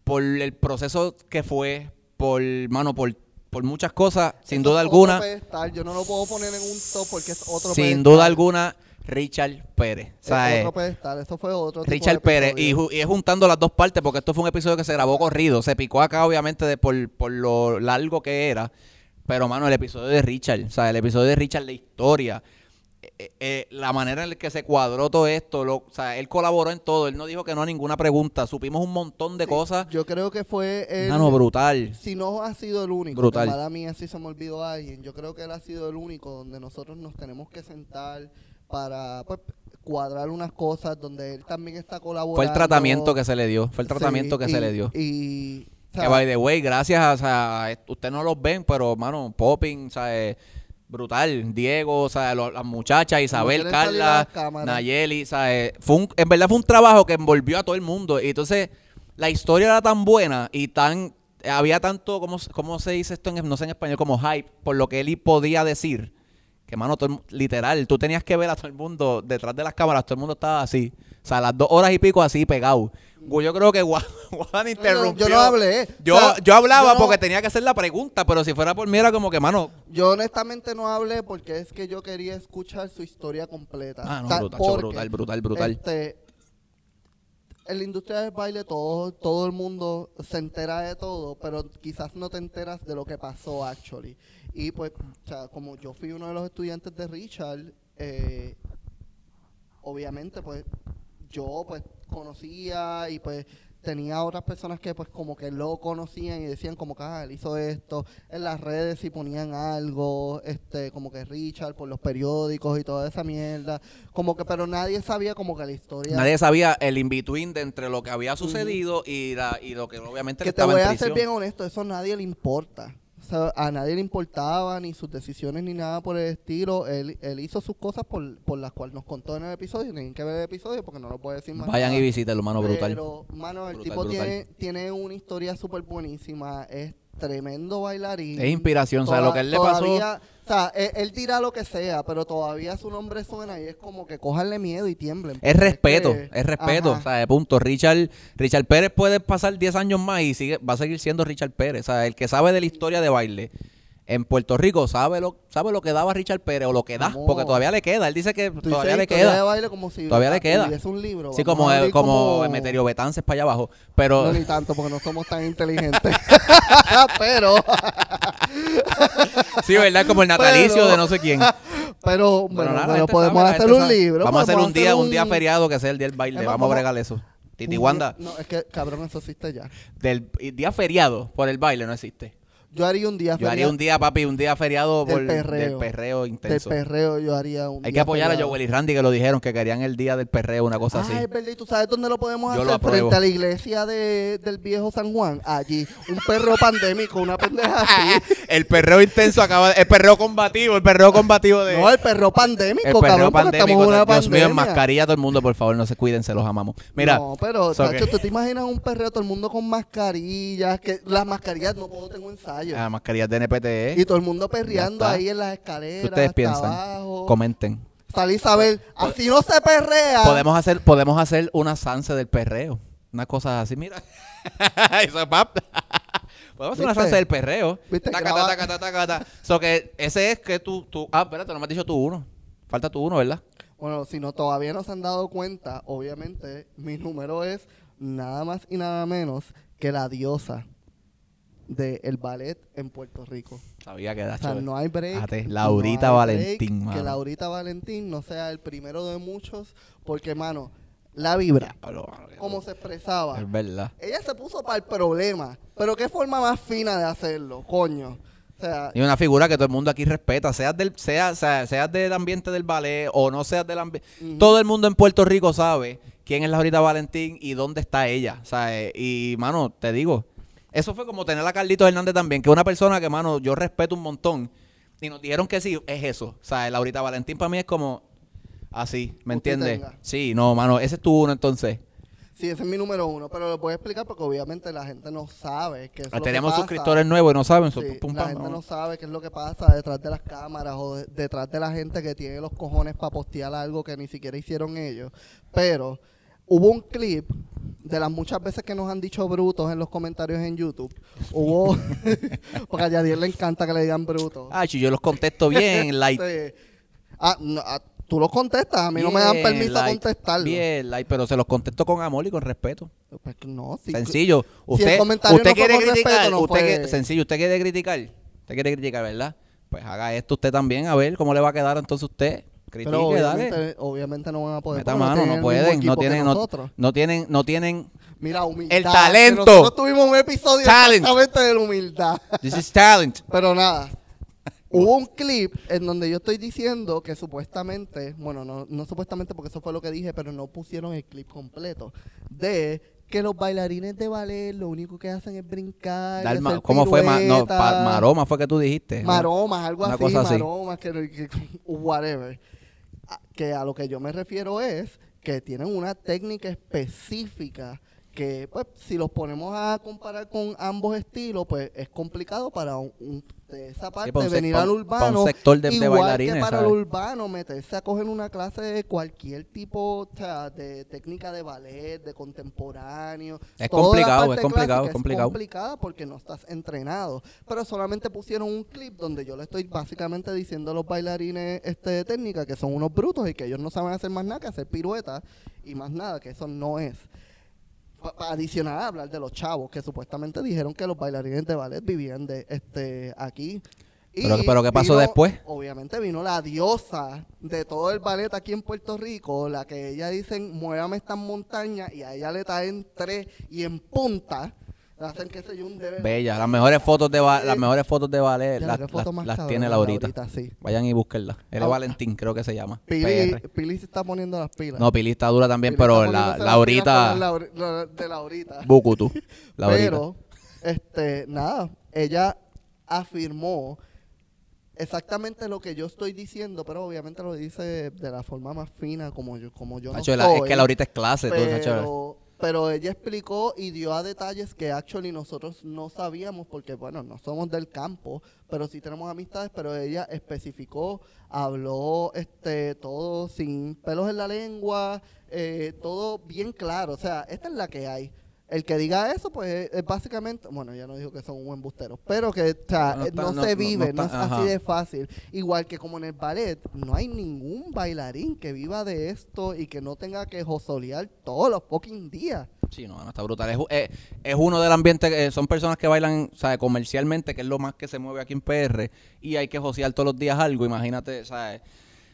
por el proceso que fue, por, mano, por, por muchas cosas, sin Eso duda alguna, pedestal. Yo no lo puedo poner en un top porque es otro sin pedestal. duda alguna, Richard Pérez. O Es sea, eh, otro pedestal. Eso fue otro tipo Richard de Pérez, y, episodio. ju- y es juntando las dos partes, porque esto fue un episodio que se grabó corrido. Se picó acá, obviamente, de por, por lo largo que era. Pero, mano, el episodio de Richard, o sea, el episodio de Richard, la historia, eh, eh, la manera en la que se cuadró todo esto, lo, o sea, él colaboró en todo, él no dijo que no a ninguna pregunta, supimos un montón de Sí, cosas. Yo creo que fue el... Mano, brutal. si no ha sido el único, Brutal. que mala mía si se me olvidó alguien, yo creo que él ha sido el único donde nosotros nos tenemos que sentar para pues, cuadrar unas cosas, donde él también está colaborando. Fue el tratamiento que se le dio, fue el tratamiento Sí, que y- se le dio. Y, Que by the way, gracias a, o sea, ustedes no los ven, pero mano, Popping, sea, eh, brutal, Diego, o sea, las muchachas, Isabel, Carla. Nayeli, o sea, eh, fue un- en verdad fue un trabajo que envolvió a todo el mundo. Y entonces, la historia era tan buena y tan, había tanto, ¿cómo, se- cómo se dice esto? En, no sé en español, como hype, por lo que él podía decir. Que, mano, todo literal, tú tenías que ver a todo el mundo detrás de las cámaras, todo el mundo estaba así. O sea, las dos horas y pico así pegado. Yo creo que Juan, (laughs) Juan no, no, interrumpió. yo no hablé. Yo, O sea, yo hablaba yo no- porque tenía que hacer la pregunta, pero si fuera por mí era como que, mano, Yo honestamente no hablé porque es que yo quería escuchar su historia completa. ah, no, Ta- brutal, porque, brutal, brutal, brutal. Este, en la industria del baile todo, todo el mundo se entera de todo, pero quizás no te enteras de lo que pasó actually. Y pues, o sea, como yo fui uno de los estudiantes de Richard, eh, obviamente pues yo pues conocía y pues tenía otras personas que pues como que lo conocían y decían como que ah, él hizo esto en las redes y ponían algo este como que Richard por los periódicos y toda esa mierda. Como que pero nadie sabía como que la historia Nadie sabía el in-between de entre lo que había sucedido y, la, y lo que obviamente que le te voy a ser bien honesto eso a nadie le importa a nadie le importaba ni sus decisiones ni nada por el estilo él, él hizo sus cosas por, por las cuales nos contó en el episodio tienen que ver el episodio porque no lo puede decir más Vayan nada. y visítenlo, mano, brutal. Pero, mano, el Brutal, tipo brutal. Tiene, tiene una historia súper buenísima. Es tremendo bailarín. Es inspiración, o sea, lo que él le pasó... O sea, él, él dirá lo que sea, pero todavía su nombre suena y es como que cojanle miedo y tiemblen. Es respeto, que- es respeto, Ajá. o sea, de punto. Richard, Richard Pérez puede pasar 10 años más y sigue, va a seguir siendo Richard Pérez. O sea, el que sabe de la historia de baile en Puerto Rico sabe lo, sabe lo que daba Richard Pérez o lo que da, porque todavía le queda. Él dice que todavía le de queda. baile como si Todavía le queda. hubiese un libro. Sí, como, abrir como, Emeterio Betances para allá abajo. Pero No, ni tanto, porque no somos tan inteligentes. (laughs) pero, sí, ¿verdad? Como el natalicio Pero- de no sé quién. pero, Bueno, bueno, nada, pero gente podemos sabe, hacer gente un sabe. libro. Vamos a hacer un día, un un- día feriado que sea el día del baile. Es más, Vamos a bregar eso. Titi Wanda, No, es que, cabrón, eso existe ya. del día feriado por el baile no existe. Yo haría un día Yo haría feriado un día, papi, un día feriado Del por perreo. del perreo del intenso. perreo, yo haría un Hay día que apoyar a feriado. Joel y Randy que lo dijeron que querían el día del perreo, una cosa Ah, así. es verdad, ¿y tú sabes dónde lo podemos Yo lo hacer? apruebo. Frente a la iglesia de, del viejo San Juan. Allí, un perro pandémico, una pendeja así. (laughs) el perreo intenso acaba, el perreo combativo, el perreo combativo de No, el perro pandémico, el perreo cabrón, porque estamos pandémico. en una Dios mío, en mascarilla todo el mundo, por favor, no se cuiden, se los amamos. Mira, No, pero, so tacho, que- ¿tú te imaginas un perreo todo el mundo con mascarillas? Que las mascarillas no puedo, tengo ensayo. Ah, mascarillas de NPTE, Y todo el mundo perreando ahí en las escaleras, ¿qué ustedes piensan? abajo. Comenten. Salí a ver, así no se perrea. Podemos hacer, podemos hacer una sanse del perreo. Una cosa así, mira. (laughs) Eso es. (laughs) Podemos hacer una sanse del perreo. ¿Viste? Taca, taca, taca, taca. So que ese es que tú, tú. Ah, espérate, no me has dicho tú uno. Falta tú uno, ¿verdad? Bueno, si no todavía no se han dado cuenta, obviamente mi número es nada más y nada menos que la diosa del ballet en Puerto Rico. Sabía que O era sea, no hay break. No Laurita hay Valentín, break mano. Que Laurita Valentín no sea el primero de muchos, porque, mano, la vibra, Diablo, mano, que- como se expresaba, Es verdad. ella se puso para el problema. Pero qué forma más fina de hacerlo, coño. O sea, Y una figura que todo el mundo aquí respeta, seas del, sea, sea- seas del ambiente del ballet o no seas del ambiente. Todo el mundo en Puerto Rico sabe quién es Laurita Valentín y dónde está ella. ¿sabes? Y, mano, te digo, eso fue como tener a Carlitos Hernández también, que es una persona que, mano, yo respeto un montón. Y nos dijeron que sí, es eso. O sea, Laurita Valentín para mí es como así, ¿me entiendes? Sí, no, mano, ese es tu uno entonces. sí, ese es mi número uno, pero lo voy a explicar porque obviamente la gente no sabe que eso es lo que Tenemos pasa. suscriptores nuevos y no saben. Sí, pum, la gente no. no sabe qué es lo que pasa detrás de las cámaras o de- detrás de la gente que tiene los cojones para postear algo que ni siquiera hicieron ellos. Pero hubo un clip de las muchas veces que nos han dicho brutos en los comentarios en YouTube. Hubo, (laughs) porque a Yadier le encanta que le digan brutos. Ah, yo los contesto bien, (laughs) light. Sí. Ah, no, ah, tú los contestas, a mí no me dan permiso a contestarlo. Bien, light, pero se los contesto con amor y con respeto. Pues no, sí, Sencillo. si el Usted, comentario usted no fue quiere con criticar, respeto, no usted fue- que- sencillo, usted quiere criticar, usted quiere criticar, ¿verdad? Pues haga esto usted también, a ver cómo le va a quedar entonces usted. Critique, Pero dale. obviamente, no van a poder. Meta mano, no pueden, tienen, no, tienen, no tienen. Mira, humildad. El talento. Nosotros tuvimos un episodio Talent. exactamente de la humildad. This is talent. Pero nada. Hubo un clip en donde yo estoy diciendo que supuestamente, bueno, no, no supuestamente porque eso fue lo que dije, pero no pusieron el clip completo, de que los bailarines de ballet lo único que hacen es brincar. Dar hacer ¿Cómo fue? Ma- no, piruetas, pa- maroma fue que tú dijiste. Maromas, algo Una así, cosa así. maromas, que, que- whatever. Que a lo que yo me refiero es que tienen una técnica específica que, pues, si los ponemos a comparar con ambos estilos, pues es complicado para un, un- de esa parte sec- venir al un urbano. sector de- de igual bailarines, que para ¿sabes? el urbano, meterse a coger una clase de cualquier tipo o sea, de técnica de ballet, de contemporáneo. Es complicado, es complicado, es complicado. complicada porque no estás entrenado. Pero solamente pusieron un clip donde yo le estoy básicamente diciendo a los bailarines este, de técnica que son unos brutos y que ellos no saben hacer más nada que hacer piruetas y más nada, que eso no es. Adicional a hablar de los chavos que supuestamente dijeron que los bailarines de ballet vivían de este aquí. Y Pero- pero ¿qué pasó vino- después? Obviamente vino la diosa de todo el ballet aquí en Puerto Rico, la que ella dicen, muévame estas montañas, y a ella le traen tres y en punta, hacen que sé yo un Bella. Las mejores fotos de ba- las mejores fotos de ballet las, qué las- tiene Laurita. sí. Vayan y búsquenla. Él Ah. es Valentín, creo que se llama. Pili, PR. Pili se está poniendo las pilas. No, Pili está dura también, Pili pero está la, poniéndose las Laurita, pilas con la Lauri- la- de Laurita. Bukutu. (laughs) Laurita. Pero, este, nada, ella afirmó exactamente lo que yo estoy diciendo, pero obviamente lo dice de la forma más fina, como yo, como yo no Nacho, la- es que Laurita es clase. tú, Nacho. pero, pero ella explicó y dio a detalles que actually nosotros no sabíamos porque, bueno, no somos del campo, pero sí tenemos amistades, pero ella especificó, habló este todo sin pelos en la lengua, eh, todo bien claro, o sea, esta es la que hay. El que diga eso, pues es básicamente, bueno, ya no dijo que son un embusteros, pero que o sea, No eh, está- no, no- se vive, no es así de fácil. Igual que como en el ballet, no hay ningún bailarín que viva de esto y que no tenga que josolear todos los fucking días. Sí, no, no está brutal. Es, es, es uno del ambiente, eh, son personas que bailan, ¿sabes? Comercialmente, que es lo más que se mueve aquí en PR, y hay que josear todos los días algo, imagínate, ¿sabes?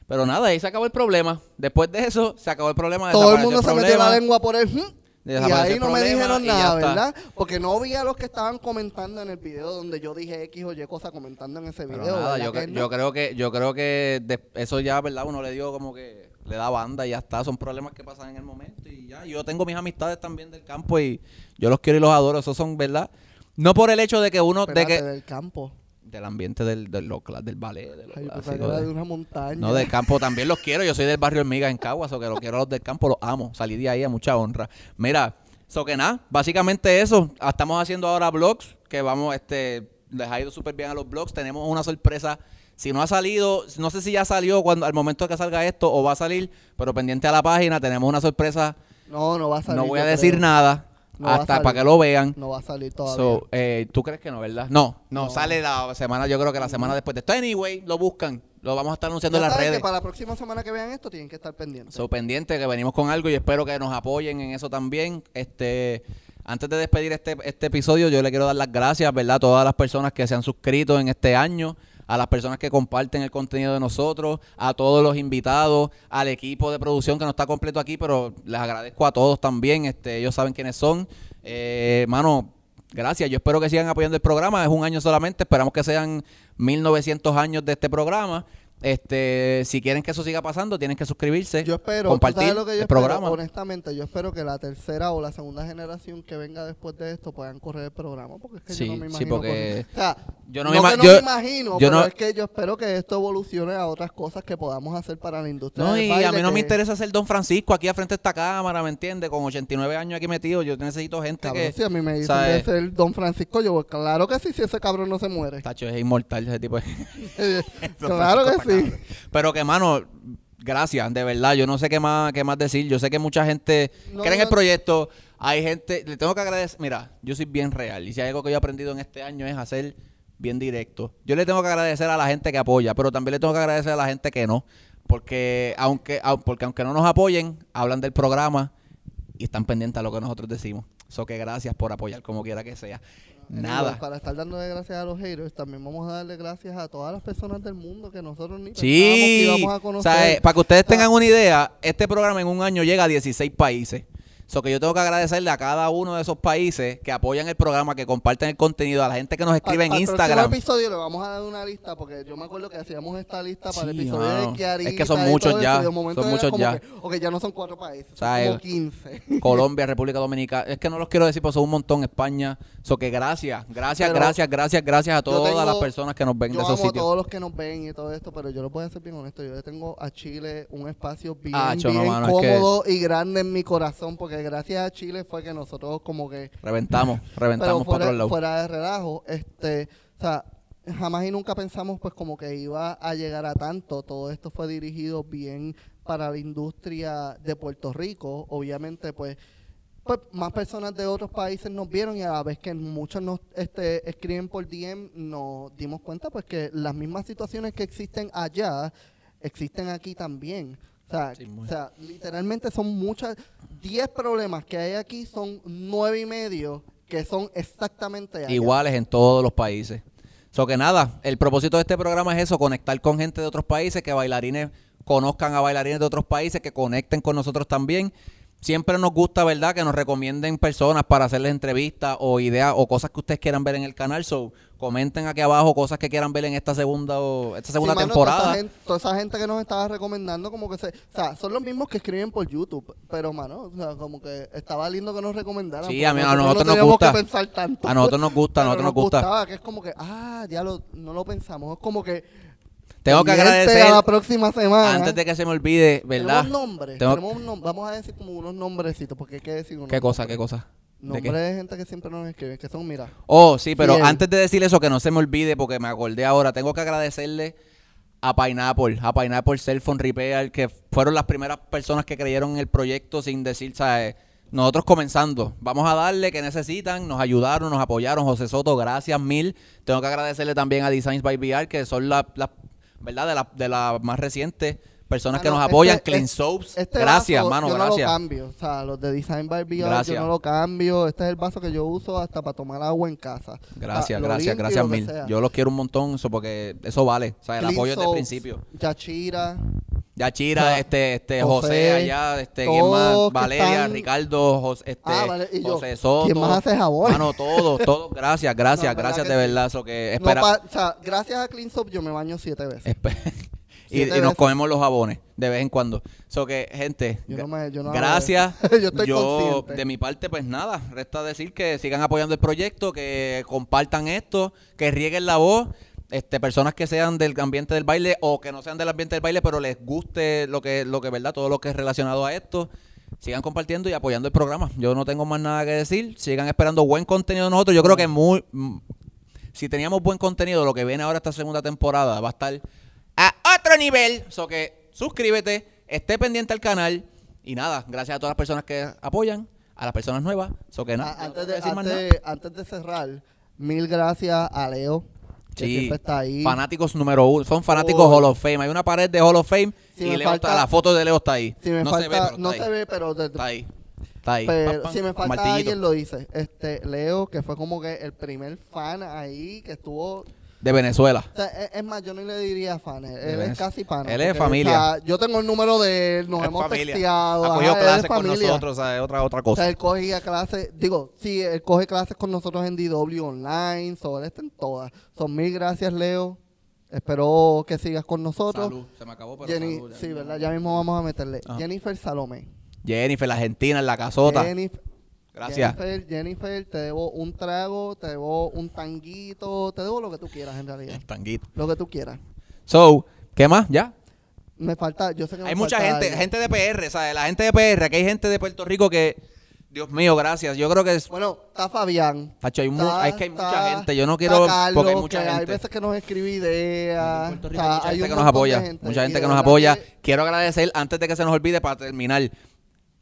Pero nada, ahí se acabó el problema. Después de eso, se acabó el problema. Todo el mundo se metió la lengua por el... Y ahí no me dijeron nada. ¿verdad? Porque no vi a los que estaban comentando en el video donde yo dije X o Y cosa comentando en ese Pero video. nada, ¿verdad yo, que cre- no? yo creo que yo creo que de- eso ya, ¿verdad? Uno le dio como que le da banda y ya está. Son problemas que pasan en el momento y ya. Yo tengo mis amistades también del campo y yo los quiero y los adoro. Esos son, ¿verdad? No por el hecho de que uno, de Espérate, que del campo. Del ambiente del, del, cla- del ballet, de Ay, clásico, de- de una montaña. No, del campo también los quiero. Yo soy del barrio Hormigas en Caguas, o que los quiero a los del campo, los amo. Salí de ahí a mucha honra. Mira, so que nada, básicamente eso. Ah, Estamos haciendo ahora blogs, que vamos, este, les ha ido súper bien a los blogs. Tenemos una sorpresa. Si no ha salido, no sé si ya salió cuando al momento de que salga esto o va a salir, pero pendiente a la página, tenemos una sorpresa. No, no va a salir. no voy a decir creo. nada No hasta para que lo vean. No va a salir todavía. So, eh, ¿Tú crees que no, verdad? No, no, No. sale la semana, yo creo que la semana después de esto. Anyway, lo buscan. Lo vamos a estar anunciando Ya en las redes. que para la próxima semana que vean esto tienen que estar pendientes. So, pendiente que venimos con algo y espero que nos apoyen en eso también. Este, antes de despedir este, este episodio, yo le quiero dar las gracias, ¿verdad? A todas las personas que se han suscrito en este año, a las personas que comparten el contenido de nosotros, a todos los invitados, al equipo de producción que no está completo aquí, pero les agradezco a todos también. Este, ellos saben quiénes son. Eh, mano, gracias. Yo espero que sigan apoyando el programa. Es un año solamente. Esperamos que sean 1900 años de este programa. Este, si quieren que eso siga pasando, tienen que suscribirse, Yo espero, ¿tú compartir lo que yo el espero? programa. honestamente, yo espero que la tercera o la segunda generación que venga después de esto puedan correr el programa, porque es que Sí, yo no me sí, imagino porque correr- o sea, yo no, no me que ima- no yo- me imagino, yo pero no- es que yo espero que esto evolucione a otras cosas que podamos hacer para la industria No, y baile, a mí no me interesa ser Don Francisco aquí a frente de esta cámara, ¿me entiendes? Con 89 años aquí metido, yo necesito gente Cabrón, que... si a mí me dicen ser Don Francisco, yo claro que sí, si ese cabrón no se muere. Tacho, es inmortal ese tipo de... (laughs) Claro que está sí. Pero que, mano, gracias, de verdad. Yo no sé qué más, qué más decir. Yo sé que mucha gente No, cree en el proyecto. Hay gente... Le tengo que agradecer... Mira, yo soy bien real. Y si hay algo que yo he aprendido en este año es hacer bien directo. Yo le tengo que agradecer a la gente que apoya, pero también le tengo que agradecer a la gente que no. Porque aunque, au- porque aunque no nos apoyen, hablan del programa y están pendientes a lo que nosotros decimos. So que gracias por apoyar como quiera que sea. Nada. Igual, Para estar dándole gracias a los haters, también vamos a darle gracias a todas las personas del mundo que nosotros ni pensábamos que Sí, íbamos a o conocer. sea, eh, para que ustedes tengan una idea, este programa en un año llega a 16 países. So que yo tengo que agradecerle a cada uno de esos países que apoyan el programa, que comparten el contenido, a la gente que nos escribe en el Instagram. próximo episodio le vamos a dar una lista porque yo me acuerdo que hacíamos esta lista para el Sí, episodio mano. de Kiarita Es que son muchos ya, son muchos ya. que, ok, ya no son cuatro países, son sea, como eh, (laughs) 15. Colombia, República Dominicana. Es que no los quiero decir, pues son un montón. España. So que gracias, gracias, Pero gracias, gracias, gracias a todas tengo- las personas que nos ven Yo de amo esos a sitios. todos los que nos ven y todo esto, pero yo lo voy a ser bien honesto. Yo le tengo a Chile un espacio bien, Ah, cho, no, bien mano, es que- cómodo y grande en mi corazón porque gracias a Chile fue que nosotros como que Reventamos, (laughs) pero reventamos para fuera, otro lado. fuera de relajo, este, o sea, jamás y nunca pensamos pues como que iba a llegar a tanto. Todo esto fue dirigido bien para la industria de Puerto Rico. Obviamente, pues, pues más personas de otros países nos vieron y a la vez que muchos nos este, escriben por DM, nos dimos cuenta pues que las mismas situaciones que existen allá existen aquí también. O sea, Sí, muy. o sea, literalmente son muchas, 10 problemas que hay aquí son nueve y medio que son exactamente allá. Iguales en todos los países. So que nada, el propósito de este programa es eso, conectar con gente de otros países, que bailarines conozcan a bailarines de otros países, que conecten con nosotros también. Siempre nos gusta, ¿verdad?, que nos recomienden personas para hacerles entrevistas o ideas o cosas que ustedes quieran ver en el canal. So, comenten aquí abajo cosas que quieran ver en esta segunda o esta segunda Sí, mano, temporada. Toda esa, gente, toda esa gente que nos estaba recomendando, como que se. O sea, son los mismos que escriben por YouTube. Pero, mano, o sea, como que estaba lindo que nos recomendaran. Sí, a mí- a nosotros no nos gusta. que pensar tanto. A nosotros nos gusta, a nosotros nos gusta. gustaba, que es como que, ah, ya lo, no lo pensamos. Es como que. Tengo que agradecer, a la próxima semana. antes de que se me olvide, ¿verdad? Tenemos nombres. Tengo- Tenemos un nom- vamos a decir como unos nombrecitos, porque hay que decir unos ¿Qué cosa, nombres. qué cosa? ¿De Nombres qué? de gente que siempre nos escribe, que son, mira. Oh, sí, pero Fiel. antes de decir eso, que no se me olvide, porque me acordé ahora, tengo que agradecerle a Pineapple, a Pineapple Cell Phone Repair, que fueron las primeras personas que creyeron en el proyecto sin decir, ¿sabes? Nosotros comenzando, vamos a darle que necesitan, nos ayudaron, nos apoyaron. José Soto, gracias mil. Tengo que agradecerle también a Designs by VR, que son las, las- ¿verdad? De las de las más recientes personas que Mano, nos apoyan. este- Clean este- Soaps, Este gracias, vaso, mano, yo gracias. no lo cambio. O sea, los de Design by Gracias. yo no lo cambio. Este es el vaso que yo uso hasta para tomar agua en casa. Gracias, O sea, gracias, gracias lo mil. Yo los quiero un montón, eso porque eso vale. O sea, el Clean apoyo desde el principio. Yachira. Yachira, O sea, este, este, José, José, allá, este, ¿quién más? Valeria, están- Ricardo, José, este, Ah, vale, y yo, José Soto. ¿quién más hace jabón? Mano, todos, (laughs) todos, gracias, gracias, No, gracias de verdad. Eso que No espera, pa- o sea, gracias a Clean Soap yo me baño siete veces. espe- (laughs) y, y nos comemos los jabones de vez en cuando. Eso que, gente, Yo no me- yo no hago gracias. (laughs) Yo estoy consciente. de mi parte, pues nada, resta decir que sigan apoyando el proyecto, que compartan esto, que rieguen la voz. Este, personas que sean del ambiente del baile o que no sean del ambiente del baile, pero les guste lo que, lo que, ¿verdad? Todo lo que es relacionado a esto. Sigan compartiendo y apoyando el programa. Yo no tengo más nada que decir. Sigan esperando buen contenido de nosotros. Yo creo que muy, mm, si teníamos buen contenido, lo que viene ahora esta segunda temporada va a estar a otro nivel. So que suscríbete, esté pendiente al canal. Y nada, gracias a todas las personas que apoyan, a las personas nuevas. So que nada, no antes, de, que decir más nada. antes, de cerrar, mil gracias a Leo, que Sí, siempre está ahí. fanáticos número uno. Son fanáticos Oh. Hall of Fame. Hay una pared de Hall of Fame Si y Leo falta- está, la foto de Leo está ahí. Si me no falta, se ve, pero no está, se ahí. ve, pero, está ahí. Está ahí. pero si me falta alguien lo dice. Este, Leo, que fue como que el primer fan ahí que estuvo De Venezuela. O sea, es, es más, yo no le diría fan, él, él es casi pana. él es porque, familia. o sea, yo tengo el número de él, nos Es hemos familia. texteado. Ha cogido él es clases con familia. nosotros, o sea, es otra, otra O cosa. sea, él cogía clases, digo, sí, él coge clases con nosotros en DW Online, sobre él está en todas. Son mil gracias, Leo. Espero que sigas con nosotros. Salud. Se me acabó, pero Jenny, salud, ya. sí, ¿verdad? Ya mismo vamos a meterle. Ajá. Jennifer Salomé. Jennifer, la argentina, en la casota. Jennifer, Gracias. Jennifer, Jennifer, te debo un trago, te debo un tanguito, te debo lo que tú quieras en realidad. El tanguito. Lo que tú quieras. So, ¿qué más? ¿Ya? Me falta, yo sé que me Hay mucha falta gente, gente de PR, ¿sabes? La gente de PR, aquí hay gente de Puerto Rico que, Dios mío, gracias. Yo creo que es, Bueno, está Fabián. Tacho, hay, está- es que hay mucha gente. Yo no quiero, Carlos, porque hay mucha que Hay gente. veces que nos escribe ideas. Rico mucha gente que nos apoya. gente. Mucha gente que nos apoya. que- Quiero agradecer, antes de que se nos olvide, para terminar,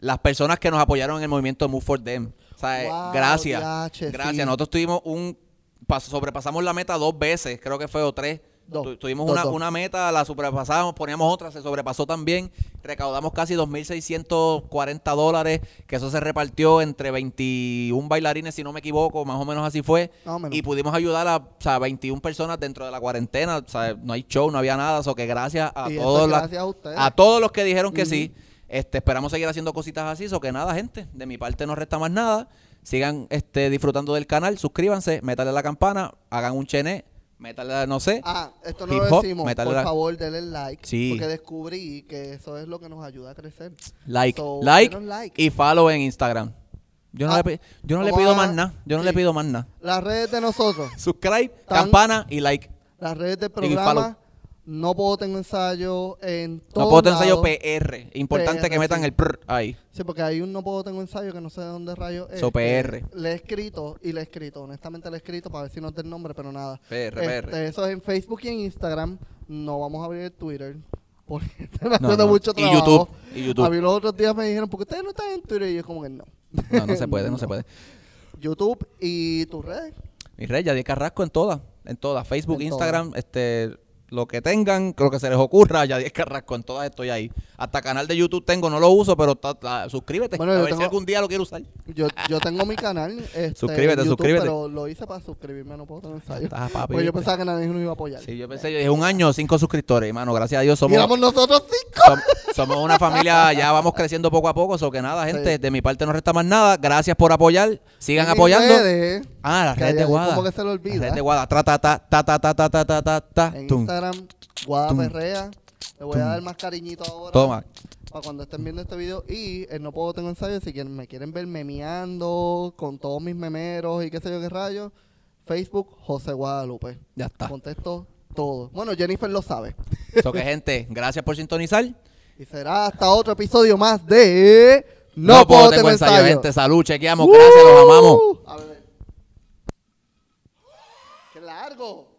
las personas que nos apoyaron en el movimiento Move for Them. O sea, eh, Wow, gracias. gracias. sí. Nosotros tuvimos un. pas- sobrepasamos la meta dos veces, creo que fue o tres. Dos. Tuvimos Dos, una, dos. una meta, la sobrepasamos, poníamos otra, se sobrepasó también. Recaudamos casi 2.640 dólares, que eso se repartió entre 21 bailarines, si no me equivoco, más o menos así fue. Y pudimos ayudar a o sea, 21 personas dentro de la cuarentena. O sea, no hay show, no había nada. O que gracias a Y todos es la- gracias a todos los que dijeron que sí. Este, esperamos seguir haciendo cositas así. So que nada, gente. De mi parte no resta más nada. Sigan este, disfrutando del canal. Suscríbanse, métale la campana, hagan un chené, métale, no sé. Ah, esto no lo decimos. Por la- favor, denle like. Sí. Porque descubrí que eso es lo que nos ayuda a crecer. like, So, like, y follow en Instagram. Yo no, Ah, le, yo no le pido a- más nada. Yo no sí. le pido más nada. Las redes de nosotros, Subscribe, Tan- campana y like. las redes del follow. programa, no puedo tener ensayo en todo. No puedo tener ensayo PR. Importante PR, que metan sí. el prr ahí. Sí, porque hay un no puedo tengo ensayo que no sé de dónde rayos es. So, PR. Le he escrito y le he escrito. Honestamente le he escrito para ver si nos da el nombre, pero nada. PR, Este, PR. eso es en Facebook y en Instagram. No vamos a abrir el Twitter. (laughs) Porque está No, no. mucho Y trabajo. YouTube, y YouTube. A mí los otros días me dijeron, ¿por qué ustedes no están en Twitter? Y yo como que no. No, no se puede, no se (laughs) puede. YouTube y tus redes. Mi rey, Yadier Carrasco en todas, en todas. Facebook, En Instagram, este, lo que tengan, lo que se les ocurra, ya 10 Carrasco, en todas estoy ahí. Hasta canal de YouTube tengo, no lo uso, pero ta- ta- suscríbete. Bueno, a ver si algún día lo quiero usar. Yo, yo tengo mi canal. (laughs) Este, Suscríbete, YouTube, suscríbete. Pero lo hice para suscribirme, no puedo tener ensayo. Papi. Porque yo pensaba que nadie nos iba a apoyar. Sí, yo pensé, yo dije un año, cinco suscriptores, hermano. Gracias a Dios somos, Miramos nosotros cinco. som- somos una familia, ya vamos creciendo poco a poco. So que nada, gente, Sí. de mi parte no resta más nada. Gracias por apoyar. Sigan apoyando. redes, Ah, la que red de Guada. como que se La olvida. red de Guada. Ta, ta, ta, ta, ta, ta, ta, ta, ta, ta. Instagram, Guada Tum. Perrea. Le voy a dar más cariñito ahora. Toma. Para cuando estén viendo este video. Y el No Puedo Tengo Ensayo, si quieren, me quieren ver memeando con todos mis memeros y qué sé yo qué rayos. Facebook, José Guadalupe. Ya está. Contesto todo. Bueno, Jennifer lo sabe. So que gente, gracias por sintonizar. Y será hasta otro episodio más de No, Puedo Tengo Ensayo. gente. Salud, chequeamos. Gracias, los amamos. A ver. ¡Qué largo!